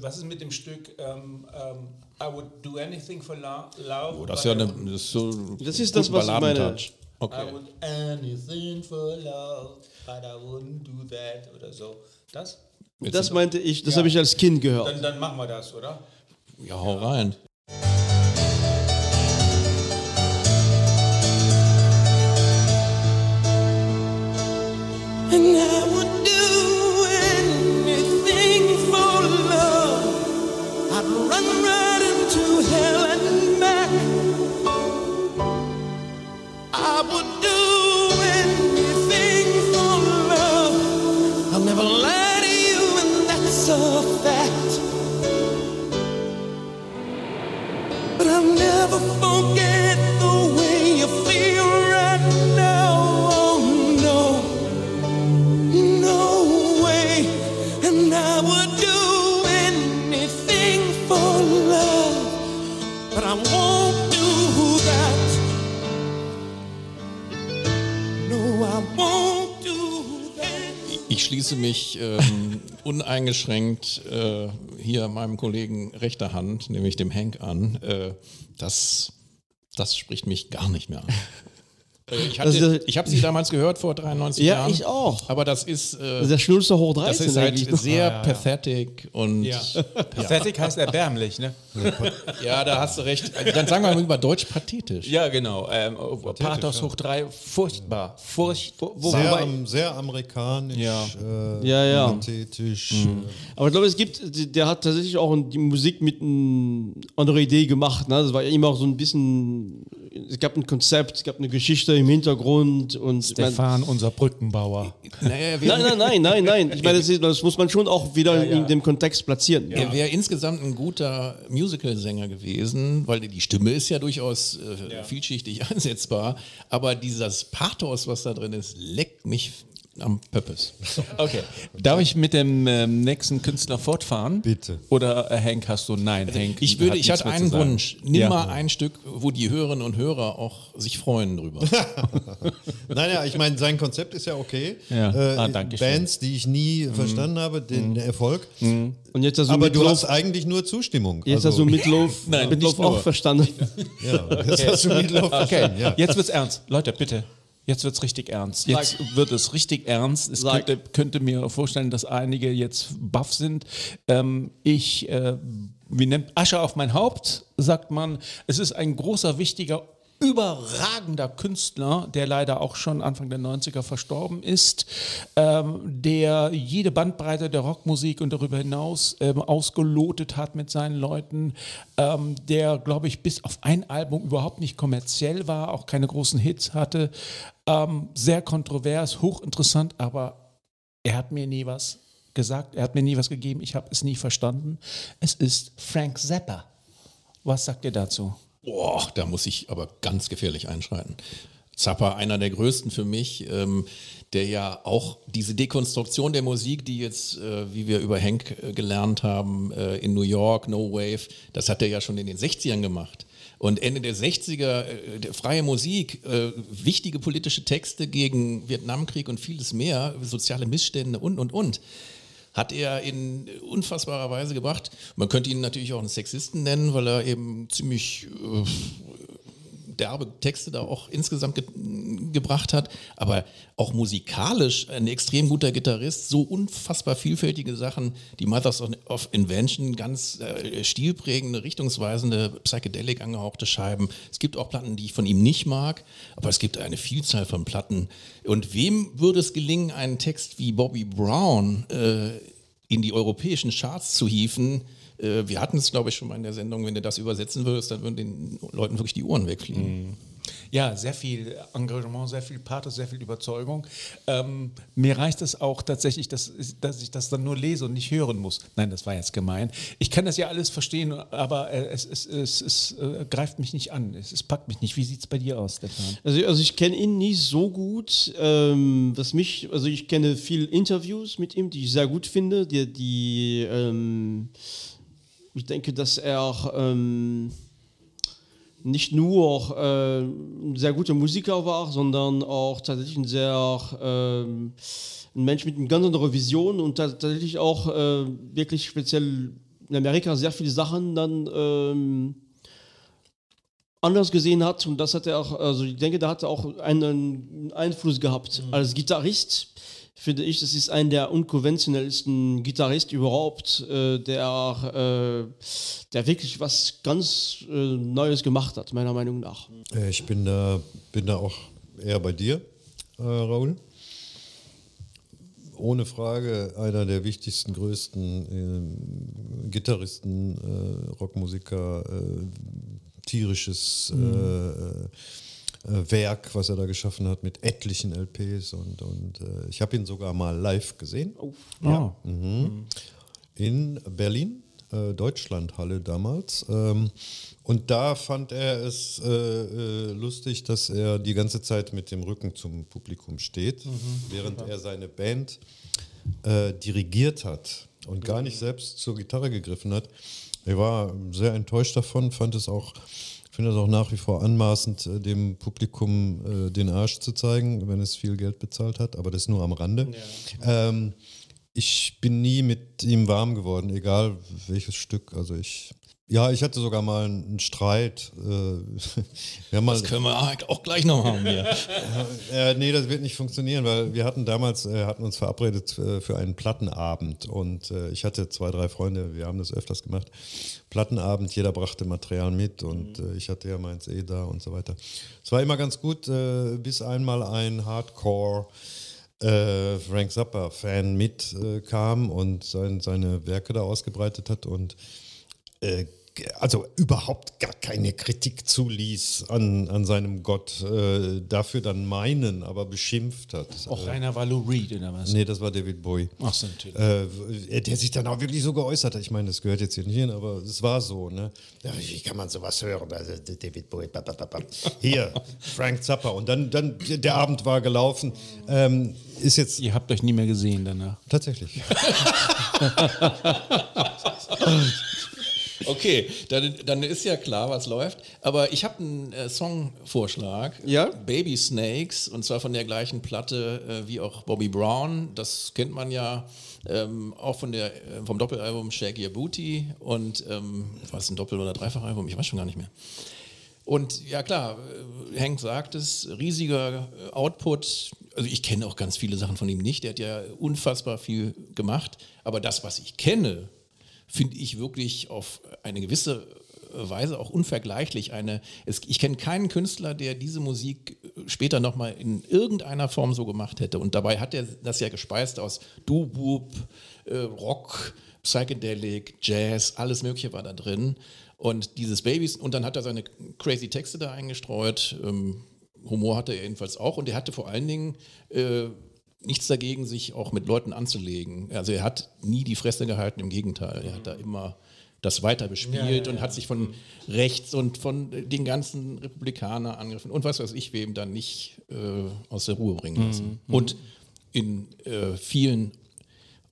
Was ist mit dem Stück ähm, ähm, I would do anything for lo- love? Oh, das ist ja eine, das ist so Das ist das, was ich meine. Balladentouch. I Okay. would anything for love, but I wouldn't do that oder so. Das? das meinte ich, das habe ich als Kind gehört. Dann, dann machen wir das, oder? Ja, hau rein. And I would do uneingeschränkt äh, hier meinem Kollegen rechter Hand, nämlich dem Hank, an. Äh, das, das spricht mich gar nicht mehr an. Äh, Ich, hatte- Also- ich habe sie damals gehört vor 93 Ja, Jahren. ich auch. Aber das ist, äh, Das ist der Schnulster hoch 13 das ist halt ne? sehr pathetic und Ja. Pathetic heißt erbärmlich, ne? ja, da hast du recht. Dann sagen wir mal über Deutsch pathetisch. Ja, genau. Ähm, Pathos hoch drei, furchtbar. Furchtbar. Sehr, am, sehr amerikanisch, Ja. Äh, Ja, ja. pathetisch. Mhm. Äh, Aber ich glaube, es gibt, der hat tatsächlich auch die Musik mit einer anderen Idee gemacht. Ne? Das war immer auch so ein bisschen, es gab ein Konzept, es gab eine Geschichte im Hintergrund und ich mein, Stefan, unser Brückenbauer. Naja, Nein, nein, nein, nein, nein. Ich meine, das, ist, das muss man schon auch wieder in dem Kontext platzieren. Er wäre insgesamt ein guter Musical-Sänger gewesen, weil die Stimme ist ja durchaus äh, vielschichtig einsetzbar. Aber dieses Pathos, was da drin ist, leckt mich am Pöppes. Okay. Darf ich mit dem ähm, nächsten Künstler fortfahren? Bitte. Oder äh, Hank, hast du? Nein, Hank. Ich würde, ich hatte einen. Wunsch. Nimm Ja. mal ein Stück, wo die Hörerinnen und Hörer auch sich freuen drüber. Naja, ich meine, sein Konzept ist ja okay. Ja. Äh, Ah, danke schön. Bands, die ich nie Mhm. verstanden habe, den der Erfolg. Und jetzt hast du Aber du hast eigentlich nur Zustimmung. jetzt hast Also, du Meatloaf, Nein, auch verstanden. ja, das hast du Okay, verstanden, ja. jetzt wird's ernst. Leute, bitte. Jetzt wird's richtig ernst. Jetzt wird es richtig ernst. Es Sag. könnte, könnte mir vorstellen, dass einige jetzt baff sind. Ähm, ich, äh, wie nennt Asche auf mein Haupt, sagt man. Es ist ein großer, wichtiger, überragender Künstler, der leider auch schon Anfang der 90er verstorben ist, ähm, der jede Bandbreite der Rockmusik und darüber hinaus ähm, ausgelotet hat mit seinen Leuten, ähm, der, glaube ich, bis auf ein Album überhaupt nicht kommerziell war, auch keine großen Hits hatte, ähm, sehr kontrovers, hochinteressant, aber er hat mir nie was gesagt, er hat mir nie was gegeben, ich habe es nie verstanden. Es ist Frank Zappa. Was sagt ihr dazu? Boah, da muss ich aber ganz gefährlich einschreiten. Zappa, einer der größten für mich, ähm, der ja auch diese Dekonstruktion der Musik, die jetzt, äh, wie wir über Hank äh, gelernt haben, äh, in New York, No Wave, das hat er ja schon in den 60ern gemacht. Und Ende der 60er, äh, freie Musik, äh, wichtige politische Texte gegen Vietnamkrieg und vieles mehr, soziale Missstände und, und, und hat er in unfassbarer Weise gebracht. Man könnte ihn natürlich auch einen Sexisten nennen, weil er eben ziemlich äh, derbe Texte da auch insgesamt ge gebracht hat, aber auch musikalisch ein extrem guter Gitarrist, so unfassbar vielfältige Sachen, die Mothers of Invention, ganz äh, stilprägende, richtungsweisende, psychedelic angehauchte Scheiben. Es gibt auch Platten, die ich von ihm nicht mag, aber es gibt eine Vielzahl von Platten. Und wem würde es gelingen, einen Text wie Bobby Brown äh, in die europäischen Charts zu hieven? Äh, wir hatten es, glaube ich, schon mal in der Sendung, wenn du das übersetzen würdest, dann würden den Leuten wirklich die Ohren wegfliegen. Ja, sehr viel Engagement, sehr viel Pathos, sehr viel Überzeugung. Ähm, mir reicht es auch tatsächlich, dass, dass ich das dann nur lese und nicht hören muss. Nein, das war jetzt gemein. Ich kann das ja alles verstehen, aber äh, es, es, es, es äh, greift mich nicht an. Es, es packt mich nicht. Wie sieht es bei dir aus, Stefan? Also, also ich kenne ihn nicht so gut. Ähm, was mich, also ich kenne viele Interviews mit ihm, die ich sehr gut finde. Die, die ähm, ich denke, dass er ähm, nicht nur äh, ein sehr guter Musiker war, sondern auch tatsächlich ein sehr ähm, ein Mensch mit einer ganz anderen Vision und tatsächlich auch äh, wirklich speziell in Amerika sehr viele Sachen dann ähm, anders gesehen hat und das hat er auch, also ich denke, da hat er auch einen Einfluss gehabt. Als Gitarrist finde ich, das ist ein der unkonventionellsten Gitarristen überhaupt, äh, der, äh, der wirklich was ganz äh, Neues gemacht hat, meiner Meinung nach. Äh, Ich bin da, bin da auch eher bei dir, äh, Raoul. Ohne Frage einer der wichtigsten, größten ähm, Gitarristen, äh, Rockmusiker, äh, tierisches äh, äh, Werk, was er da geschaffen hat mit etlichen LPs. Und, und äh, ich habe ihn sogar mal live gesehen. Ja. Mhm. In Berlin, äh, Deutschlandhalle damals. Ähm, und da fand er es äh, äh, lustig, dass er die ganze Zeit mit dem Rücken zum Publikum steht, während er seine Band äh, dirigiert hat und gar nicht selbst zur Gitarre gegriffen hat. Er war sehr enttäuscht davon, fand es auch, finde es auch nach wie vor anmaßend, äh, dem Publikum äh, den Arsch zu zeigen, wenn es viel Geld bezahlt hat, aber das nur am Rande. Ähm, ich bin nie mit ihm warm geworden, egal welches Stück. Also ich, ja, ich hatte sogar mal einen Streit. Äh, wir mal, Das können wir auch gleich noch haben hier. äh, nee, das wird nicht funktionieren, weil wir hatten damals, äh, hatten uns verabredet äh, für einen Plattenabend und äh, ich hatte zwei, drei Freunde, wir haben das öfters gemacht. Plattenabend, jeder brachte Material mit und äh, ich hatte ja meins eh da und so weiter. Es war immer ganz gut, äh, bis einmal ein Hardcore äh, Frank Zappa-Fan mitkam und sein, seine Werke da ausgebreitet hat und äh, also überhaupt gar keine Kritik zuließ an, an seinem Gott, äh, dafür dann meinen, aber beschimpft hat. Auch einer war Lou Reed oder was? Nee, das war David Bowie. Ach so, natürlich. Äh, der sich dann auch wirklich so geäußert hat. Ich meine, das gehört jetzt hier nicht hin, aber es war so. Ne? Wie kann man sowas hören? Also, David Bowie. ba, ba, ba, ba. Hier, Frank Zappa. Und dann, dann der Abend war gelaufen. Ähm, ist jetzt Ihr habt euch nie mehr gesehen danach. tatsächlich. Okay, dann, dann ist ja klar, was läuft. Aber ich habe einen äh, Songvorschlag. Ja? Baby Snakes, und zwar von der gleichen Platte äh, wie auch Bobby Brown. Das kennt man ja ähm, auch von der, äh, vom Doppelalbum Shake Your Booty. Und ähm, war es ein Doppel- oder Dreifachalbum? Ich weiß schon gar nicht mehr. Und ja klar, äh, Hank sagt es, riesiger äh, Output. Also ich kenne auch ganz viele Sachen von ihm nicht. Der hat ja unfassbar viel gemacht. Aber das, was ich kenne, finde ich wirklich auf eine gewisse Weise auch unvergleichlich. Eine, es, ich kenne keinen Künstler, der diese Musik äh, später nochmal in irgendeiner Form so gemacht hätte. Und dabei hat er das ja gespeist aus Doo-Boop, äh, Rock, Psychedelic, Jazz, alles Mögliche war da drin. Und dieses Babys, und dann hat er seine crazy Texte da eingestreut. Ähm, Humor hatte er jedenfalls auch. Und er hatte vor allen Dingen äh, nichts dagegen, sich auch mit Leuten anzulegen. Also er hat nie die Fresse gehalten, im Gegenteil. Er hat da immer das weiter bespielt und hat sich von rechts und von den ganzen Republikanern angegriffen und was weiß ich wem dann nicht äh, aus der Ruhe bringen lassen. Und in äh, vielen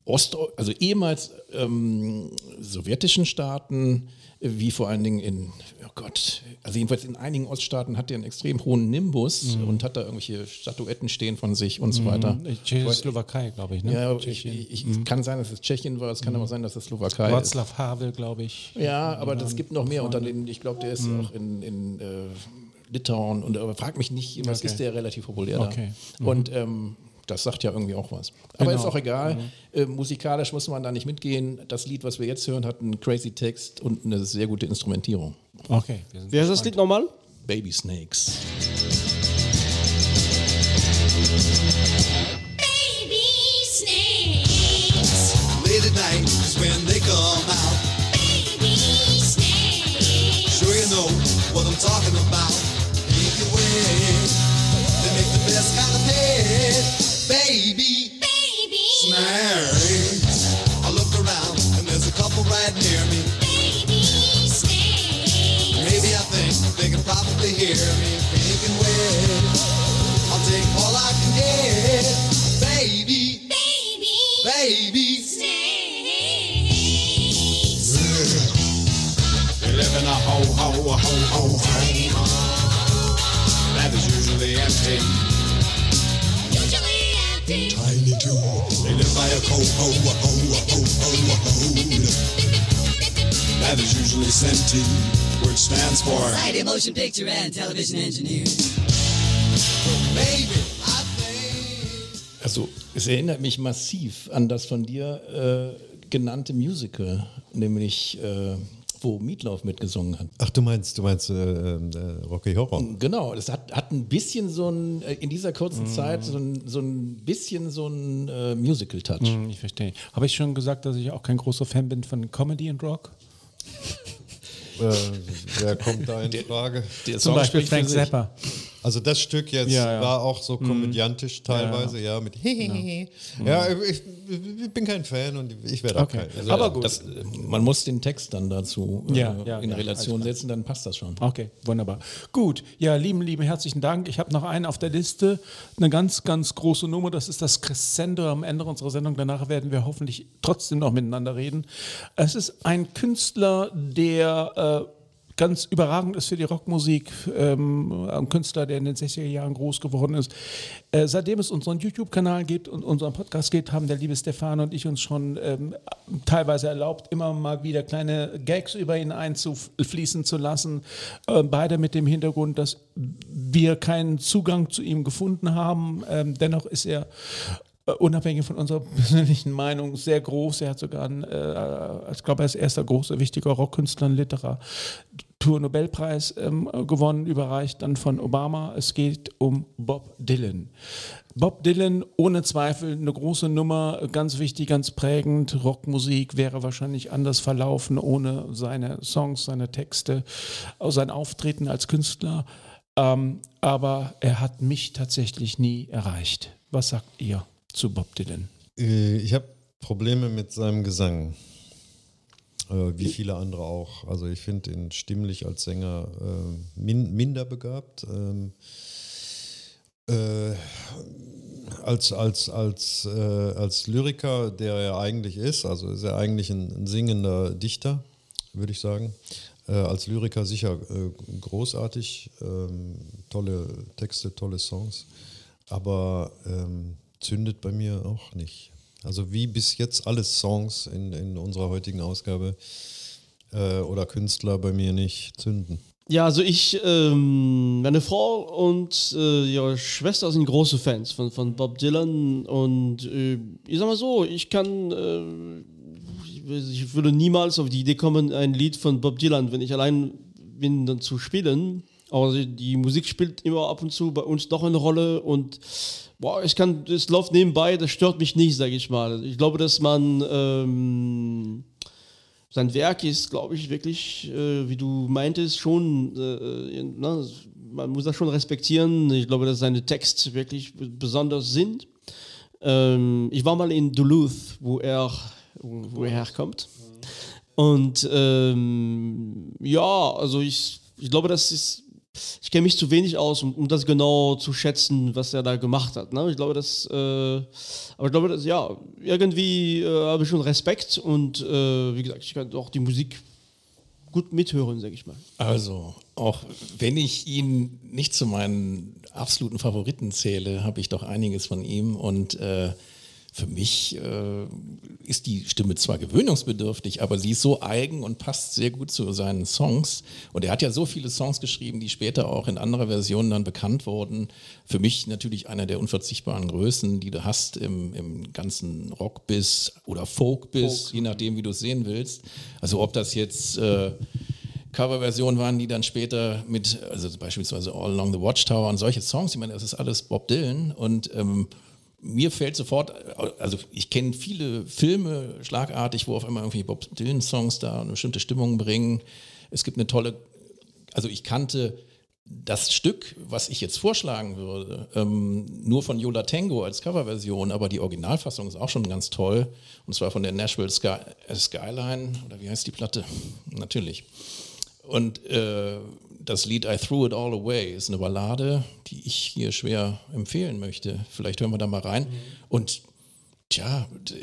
Ost, also ehemals ähm, sowjetischen Staaten, wie vor allen Dingen in, oh Gott, also jedenfalls in einigen Oststaaten hat er einen extrem hohen Nimbus und hat da irgendwelche Statuetten stehen von sich und so weiter. Tschechoslowakei, glaube ich. Ne? Ja, ich, Tschechien. ich, ich kann sein, dass es Tschechien war, es kann aber sein, dass es Slowakei ist. Václav Havel, glaube ich. Ja, aber es gibt noch mehr unter denen. Ich glaube, der ist auch in, in äh, Litauen und aber frag mich nicht, was Okay. ist der relativ populär Okay. da. Und ähm, das sagt ja irgendwie auch was. Aber Genau. ist auch egal. Äh, musikalisch muss man da nicht mitgehen. Das Lied, was wir jetzt hören, hat einen crazy Text und eine sehr gute Instrumentierung. Okay. Wer ist das Lied nochmal? Baby Snakes. Probably hear me. Pink and. I'll take all I can get. Baby, baby baby. snakes. We live in a ho ho ho ho home that is usually empty. Usually empty. Tiny too. They live by a co ho ho ho ho ho ho that is usually senti, which stands for Light motion picture and television engineer. baby. I think. Also, es erinnert mich massiv an das von dir äh, genannte Musical, nämlich äh, wo Meatloaf mitgesungen hat. Ach, du meinst, du meinst äh, äh, Rocky Horror. Genau, das hat, hat ein bisschen so ein, äh, in dieser kurzen Zeit, so ein, so ein bisschen so ein äh, Musical-Touch. Hm, Ich verstehe. Habe ich schon gesagt, dass ich auch kein großer Fan bin von Comedy and Rock? Äh, wer kommt da in Frage? Der Zum Song Beispiel Frank. Zappa. Also das Stück jetzt Ja, ja. war auch so komödiantisch teilweise, ja, mit Hehehe. Ja, ich, ich bin kein Fan und ich werde auch Okay. kein. Also, Aber gut. Das, äh, man muss den Text dann dazu äh, Ja, ja, in ja, Relation setzen, dann passt das schon. Okay, wunderbar. Gut, ja, lieben, lieben herzlichen Dank. Ich habe noch einen auf der Liste, eine ganz, ganz große Nummer. Das ist das Crescendo am Ende unserer Sendung. Danach werden wir hoffentlich trotzdem noch miteinander reden. Es ist ein Künstler, der äh, ganz überragend ist für die Rockmusik. Ähm, ein Künstler, der in den 60er Jahren groß geworden ist. Äh, seitdem es unseren YouTube-Kanal gibt und unseren Podcast gibt, haben der liebe Stefan und ich uns schon ähm, teilweise erlaubt, immer mal wieder kleine Gags über ihn einzufließen zu lassen. Äh, beide mit dem Hintergrund, dass wir keinen Zugang zu ihm gefunden haben. Ähm, dennoch ist er unabhängig von unserer persönlichen Meinung sehr groß. Er hat sogar, einen, äh, ich glaube, ist erster großer, wichtiger Rockkünstler und Literatur-Nobelpreis ähm, gewonnen, überreicht dann von Obama. Es geht um Bob Dylan. Bob Dylan, ohne Zweifel eine große Nummer, ganz wichtig, ganz prägend. Rockmusik wäre wahrscheinlich anders verlaufen ohne seine Songs, seine Texte, sein Auftreten als Künstler. Ähm, aber er hat mich tatsächlich nie erreicht. Was sagt ihr zu Bob Dylan? Äh, Ich habe Probleme mit seinem Gesang. Äh, wie viele andere auch. Also ich finde ihn stimmlich als Sänger äh, min minder begabt. Ähm, äh, als, als, als, äh, als Lyriker, der er eigentlich ist, also ist er eigentlich ein, ein singender Dichter, würde ich sagen. Äh, als Lyriker sicher äh, großartig, ähm, tolle Texte, tolle Songs, aber ähm, zündet bei mir auch nicht. Also wie bis jetzt alle Songs in, in unserer heutigen Ausgabe äh, oder Künstler bei mir nicht zünden. Ja, also ich, ähm, meine Frau und äh, ihre Schwester sind große Fans von, von Bob Dylan und äh, ich sag mal so, ich kann, äh, ich, würde niemals auf die Idee kommen, ein Lied von Bob Dylan, wenn ich allein bin, dann zu spielen. Aber die, Musik spielt immer ab und zu bei uns doch eine Rolle und boah, ich kann, es läuft nebenbei, das stört mich nicht, sage ich mal. Ich glaube, dass man ähm, sein Werk ist, glaube ich, wirklich, äh, wie du meintest, schon, äh, na, man muss das schon respektieren. Ich glaube, dass seine Texte wirklich besonders sind. Ähm, ich war mal in Duluth, wo er, wo er herkommt. Und ähm, ja, also ich, ich glaube, das ist, ich kenne mich zu wenig aus, um, um das genau zu schätzen, was er da gemacht hat. Ne? Ich glaube, dass, äh, aber ich glaube, dass, ja, irgendwie äh, habe ich schon Respekt und äh, wie gesagt, ich kann auch die Musik gut mithören, sage ich mal. Also, auch wenn ich ihn nicht zu meinen absoluten Favoriten zähle, habe ich doch einiges von ihm und äh, für mich äh, ist die Stimme zwar gewöhnungsbedürftig, aber sie ist so eigen und passt sehr gut zu seinen Songs. Und er hat ja so viele Songs geschrieben, die später auch in anderer Version dann bekannt wurden. Für mich natürlich einer der unverzichtbaren Größen, die du hast im, im ganzen Rock-Biss oder Folk-Biss, je nachdem, wie du es sehen willst. Also ob das jetzt... Äh, Coverversionen waren, die dann später mit, also beispielsweise All Along the Watchtower und solche Songs, ich meine, das ist alles Bob Dylan und ähm, mir fällt sofort, also ich kenne viele Filme schlagartig, wo auf einmal irgendwie Bob Dylan-Songs da eine bestimmte Stimmung bringen. Es gibt eine tolle, also ich kannte das Stück, was ich jetzt vorschlagen würde, ähm, nur von Yola Tango als Coverversion, aber die Originalfassung ist auch schon ganz toll. Und zwar von der Nashville Sky, äh, Skyline, oder wie heißt die Platte? Natürlich. Und äh, das Lied I Threw It All Away ist eine Ballade, die ich hier schwer empfehlen möchte. Vielleicht hören wir da mal rein. Mhm. Und tja, d-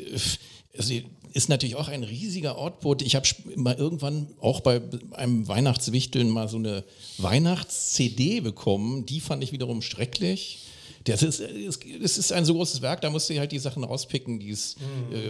also ist natürlich auch ein riesiger Ortboot. Ich habe mal irgendwann auch bei einem Weihnachtswichteln mal so eine Weihnachts-CD bekommen. Die fand ich wiederum schrecklich. Das ist, es es ist ein so großes Werk, da musst du halt die Sachen rauspicken, die, es, Mhm. äh,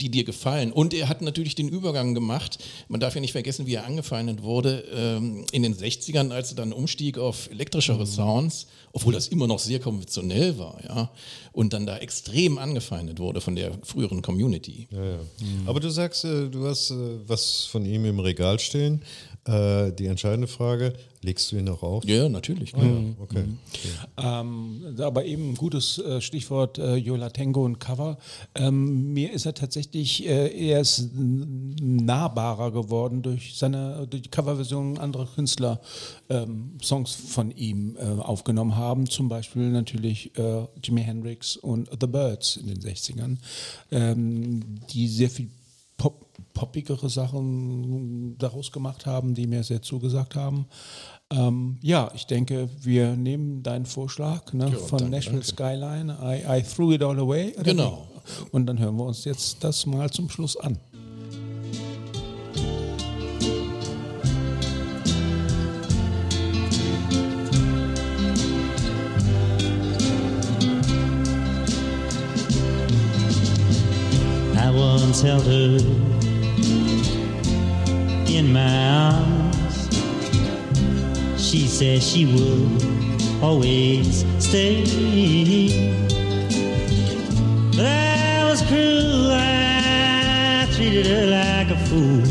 die dir gefallen. Und er hat natürlich den Übergang gemacht. Man darf ja nicht vergessen, wie er angefeindet wurde ähm, in den 60ern, als er dann umstieg auf elektrischere Sounds, obwohl das immer noch sehr konventionell war, ja. Und dann da extrem angefeindet wurde von der früheren Community. Ja, ja. Aber du sagst, äh, du hast äh, was von ihm im Regal stehen. Äh, Die entscheidende Frage, legst du ihn noch auf? Ja, natürlich. Ah, ja. Okay. Ähm, aber eben ein gutes äh, Stichwort äh, Yola Tango und Cover. Ähm, mir ist er tatsächlich äh, erst n- nahbarer geworden durch seine durch die Coverversion anderer Künstler ähm, Songs von ihm äh, aufgenommen haben. Zum Beispiel natürlich äh, Jimi Hendrix und The Birds in den 60ern, ähm, die sehr viel Pop, poppigere Sachen daraus gemacht haben, die mir sehr zugesagt haben. Ähm, ja, ich denke, wir nehmen deinen Vorschlag ne, von danke, Nashville danke. Skyline. I, I threw it all away. Genau. Und dann hören wir uns jetzt das mal zum Schluss an. Her in my arms. She said she would always stay. But I was cruel, I treated her like a fool.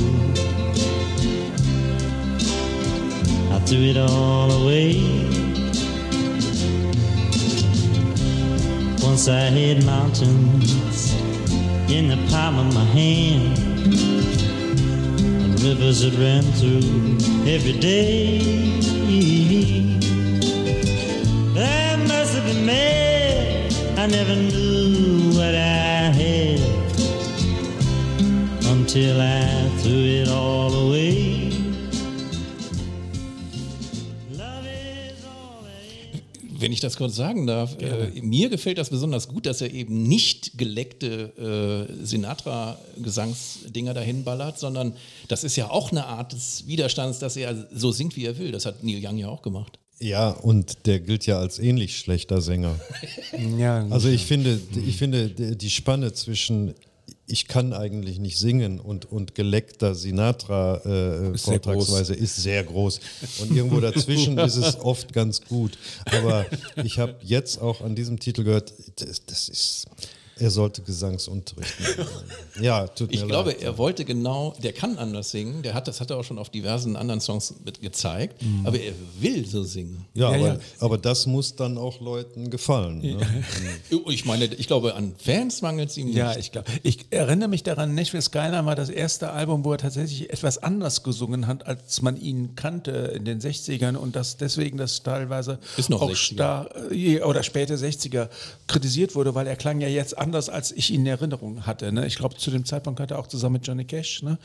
I threw it all away. Once I had mountains in the palm of my hand and rivers that ran through every day. I must have been mad. I never knew what I had until I threw it all away. Wenn ich das kurz sagen darf, äh, mir gefällt das besonders gut, dass er eben nicht geleckte äh, Sinatra-Gesangsdinger dahin ballert, sondern das ist ja auch eine Art des Widerstands, dass er so singt, wie er will. Das hat Neil Young ja auch gemacht. Ja, und der gilt ja als ähnlich schlechter Sänger. Ja, Also ich finde, ich finde die die Spanne zwischen ich kann eigentlich nicht singen und, und geleckter Sinatra äh, Ist sehr Vortragsweise ist sehr groß. Und irgendwo dazwischen ist es oft ganz gut. Aber ich habe jetzt auch an diesem Titel gehört, das, das ist, er sollte Gesangsunterricht nehmen. Ja, tut mir Ich glaube, leid. er wollte genau, der kann anders singen, der hat, das hat er auch schon auf diversen anderen Songs mit gezeigt, aber er will so singen. Ja, Ja, aber, ja. aber das muss dann auch Leuten gefallen. Ne? Ich meine, ich glaube, an Fans mangelt es ihm nicht. Ja, ich glaube. Ich erinnere mich daran, Nashville Skyline war das erste Album, wo er tatsächlich etwas anders gesungen hat, als man ihn kannte in den 60ern und dass deswegen das teilweise Ist noch auch 60er. stark äh, oder späte 60er kritisiert wurde, weil er klang ja jetzt anders, als ich ihn in Erinnerung hatte. Ne? Ich glaube, zu dem Zeitpunkt hat er auch zusammen mit Johnny Cash ne,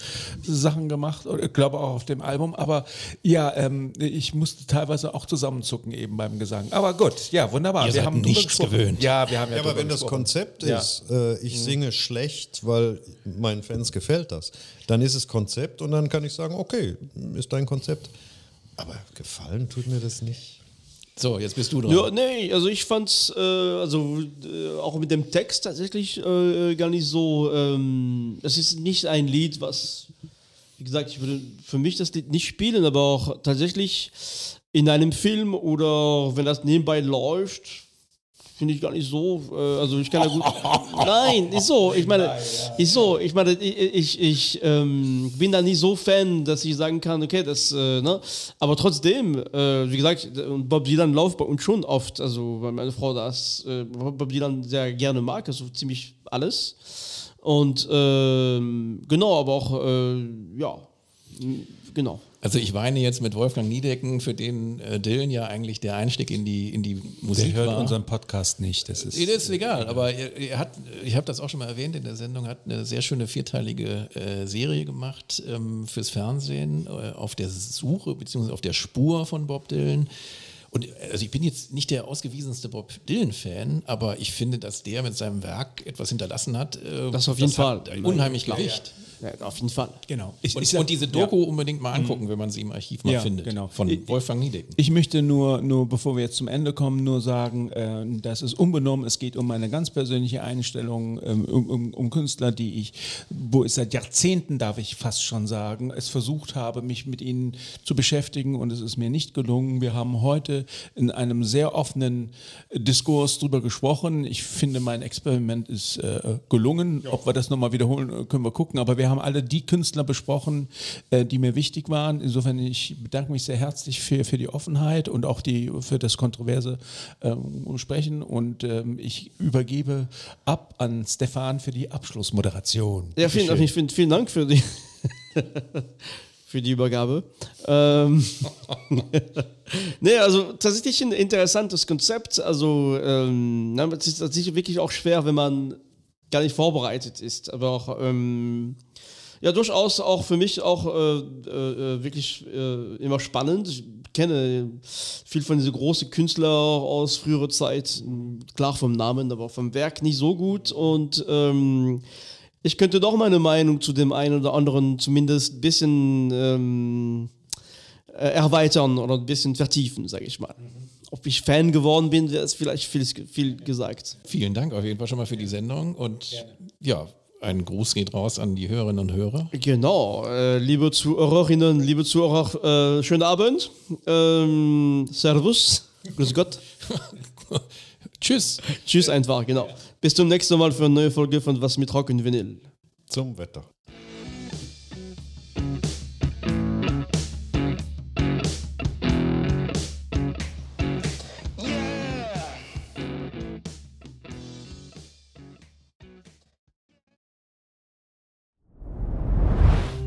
Sachen gemacht, oder ich glaube auch auf dem Album. Aber ja, ähm, ich musste teilweise auch zusammenzucken eben beim Gesang. Aber gut, ja, wunderbar. Ihr seid drüber nichts gewöhnt. Ja, wir haben ja, Ja, aber wenn das gesprochen. Konzept Ja. ist, äh, ich singe schlecht, weil meinen Fans gefällt das, dann ist es Konzept und dann kann ich sagen, okay, ist dein Konzept. Aber gefallen tut mir das nicht. So, jetzt bist du dran. Ja, nee, also ich fand's, äh, also äh, auch mit dem Text tatsächlich äh, gar nicht so, ähm, es ist nicht ein Lied, was, wie gesagt, ich würde für mich das Lied nicht spielen, aber auch tatsächlich in einem Film oder wenn das nebenbei läuft, finde ich gar nicht so, äh, also ich kann ja gut, nein, ist so, ich meine, ist so, ich meine, ich, ich, ich ähm, bin da nicht so Fan, dass ich sagen kann, okay, das, äh, ne, aber trotzdem, äh, wie gesagt, und Bob Dylan läuft bei uns schon oft, also weil meine Frau das, äh, Bob Dylan sehr gerne mag, also ziemlich alles. Und ähm, genau, aber auch, äh, ja, genau. Also ich weine jetzt mit Wolfgang Niedecken, für den äh, Dylan ja eigentlich der Einstieg in die, in die Der Musik hört war. unseren Podcast nicht. Das ist, das ist egal, aber er, er hat, ich habe das auch schon mal erwähnt in der Sendung, hat eine sehr schöne vierteilige äh, Serie gemacht ähm, fürs Fernsehen äh, auf der Suche bzw. auf der Spur von Bob Dylan. Und äh, also ich bin jetzt nicht der ausgewiesenste Bob Dylan-Fan, aber ich finde, dass der mit seinem Werk etwas hinterlassen hat. Äh, Das auf jeden hat Fall. unheimlich Gewicht. Ja, auf jeden Fall. genau. Ich, Und, ich sag- und diese Doku unbedingt mal angucken, wenn man sie im Archiv mal Ja, findet. genau. Von Ich- Wolfgang Niedecken. Ich möchte nur, nur, bevor wir jetzt zum Ende kommen, nur sagen, äh, das ist unbenommen. Es geht um meine ganz persönliche Einstellung, ähm, um, um, um Künstler, die ich, wo ich seit Jahrzehnten, darf ich fast schon sagen, es versucht habe, mich mit ihnen zu beschäftigen und es ist mir nicht gelungen. Wir haben heute in einem sehr offenen Diskurs drüber gesprochen. Ich finde, mein Experiment ist äh, gelungen. Ob wir das nochmal wiederholen, äh, können wir gucken. Aber wir haben alle die Künstler besprochen, äh, die mir wichtig waren. Insofern, ich bedanke mich sehr herzlich für, für die Offenheit und auch die, für das kontroverse ähm, Sprechen. Und ähm, ich übergebe ab an Stefan für die Abschlussmoderation. Ja, vielen, Bitteschön. vielen, vielen Dank für die, für die Übergabe. Ähm, nee, also tatsächlich ein interessantes Konzept. Also, ähm, es ist tatsächlich wirklich auch schwer, wenn man gar nicht vorbereitet ist. Aber auch, ähm, ja, durchaus auch für mich auch äh, äh, wirklich äh, immer spannend. Ich kenne viel von diesen großen Künstlern aus früherer Zeit, klar vom Namen, aber vom Werk nicht so gut. Und ähm, ich könnte doch meine Meinung zu dem einen oder anderen zumindest ein bisschen ähm, äh, erweitern oder ein bisschen vertiefen, sage ich mal. Ob ich Fan geworden bin, wäre es vielleicht viel, viel gesagt. Vielen Dank auf jeden Fall schon mal für die Sendung und ja, ein Gruß geht raus an die Hörerinnen und Hörer. Genau, äh, liebe Zuhörerinnen, liebe Zuhörer, äh, schönen Abend. Ähm, servus, grüß Gott. Tschüss. Tschüss einfach, genau. Bis zum nächsten Mal für eine neue Folge von Was mit Rock und Vinyl. Zum Wetter.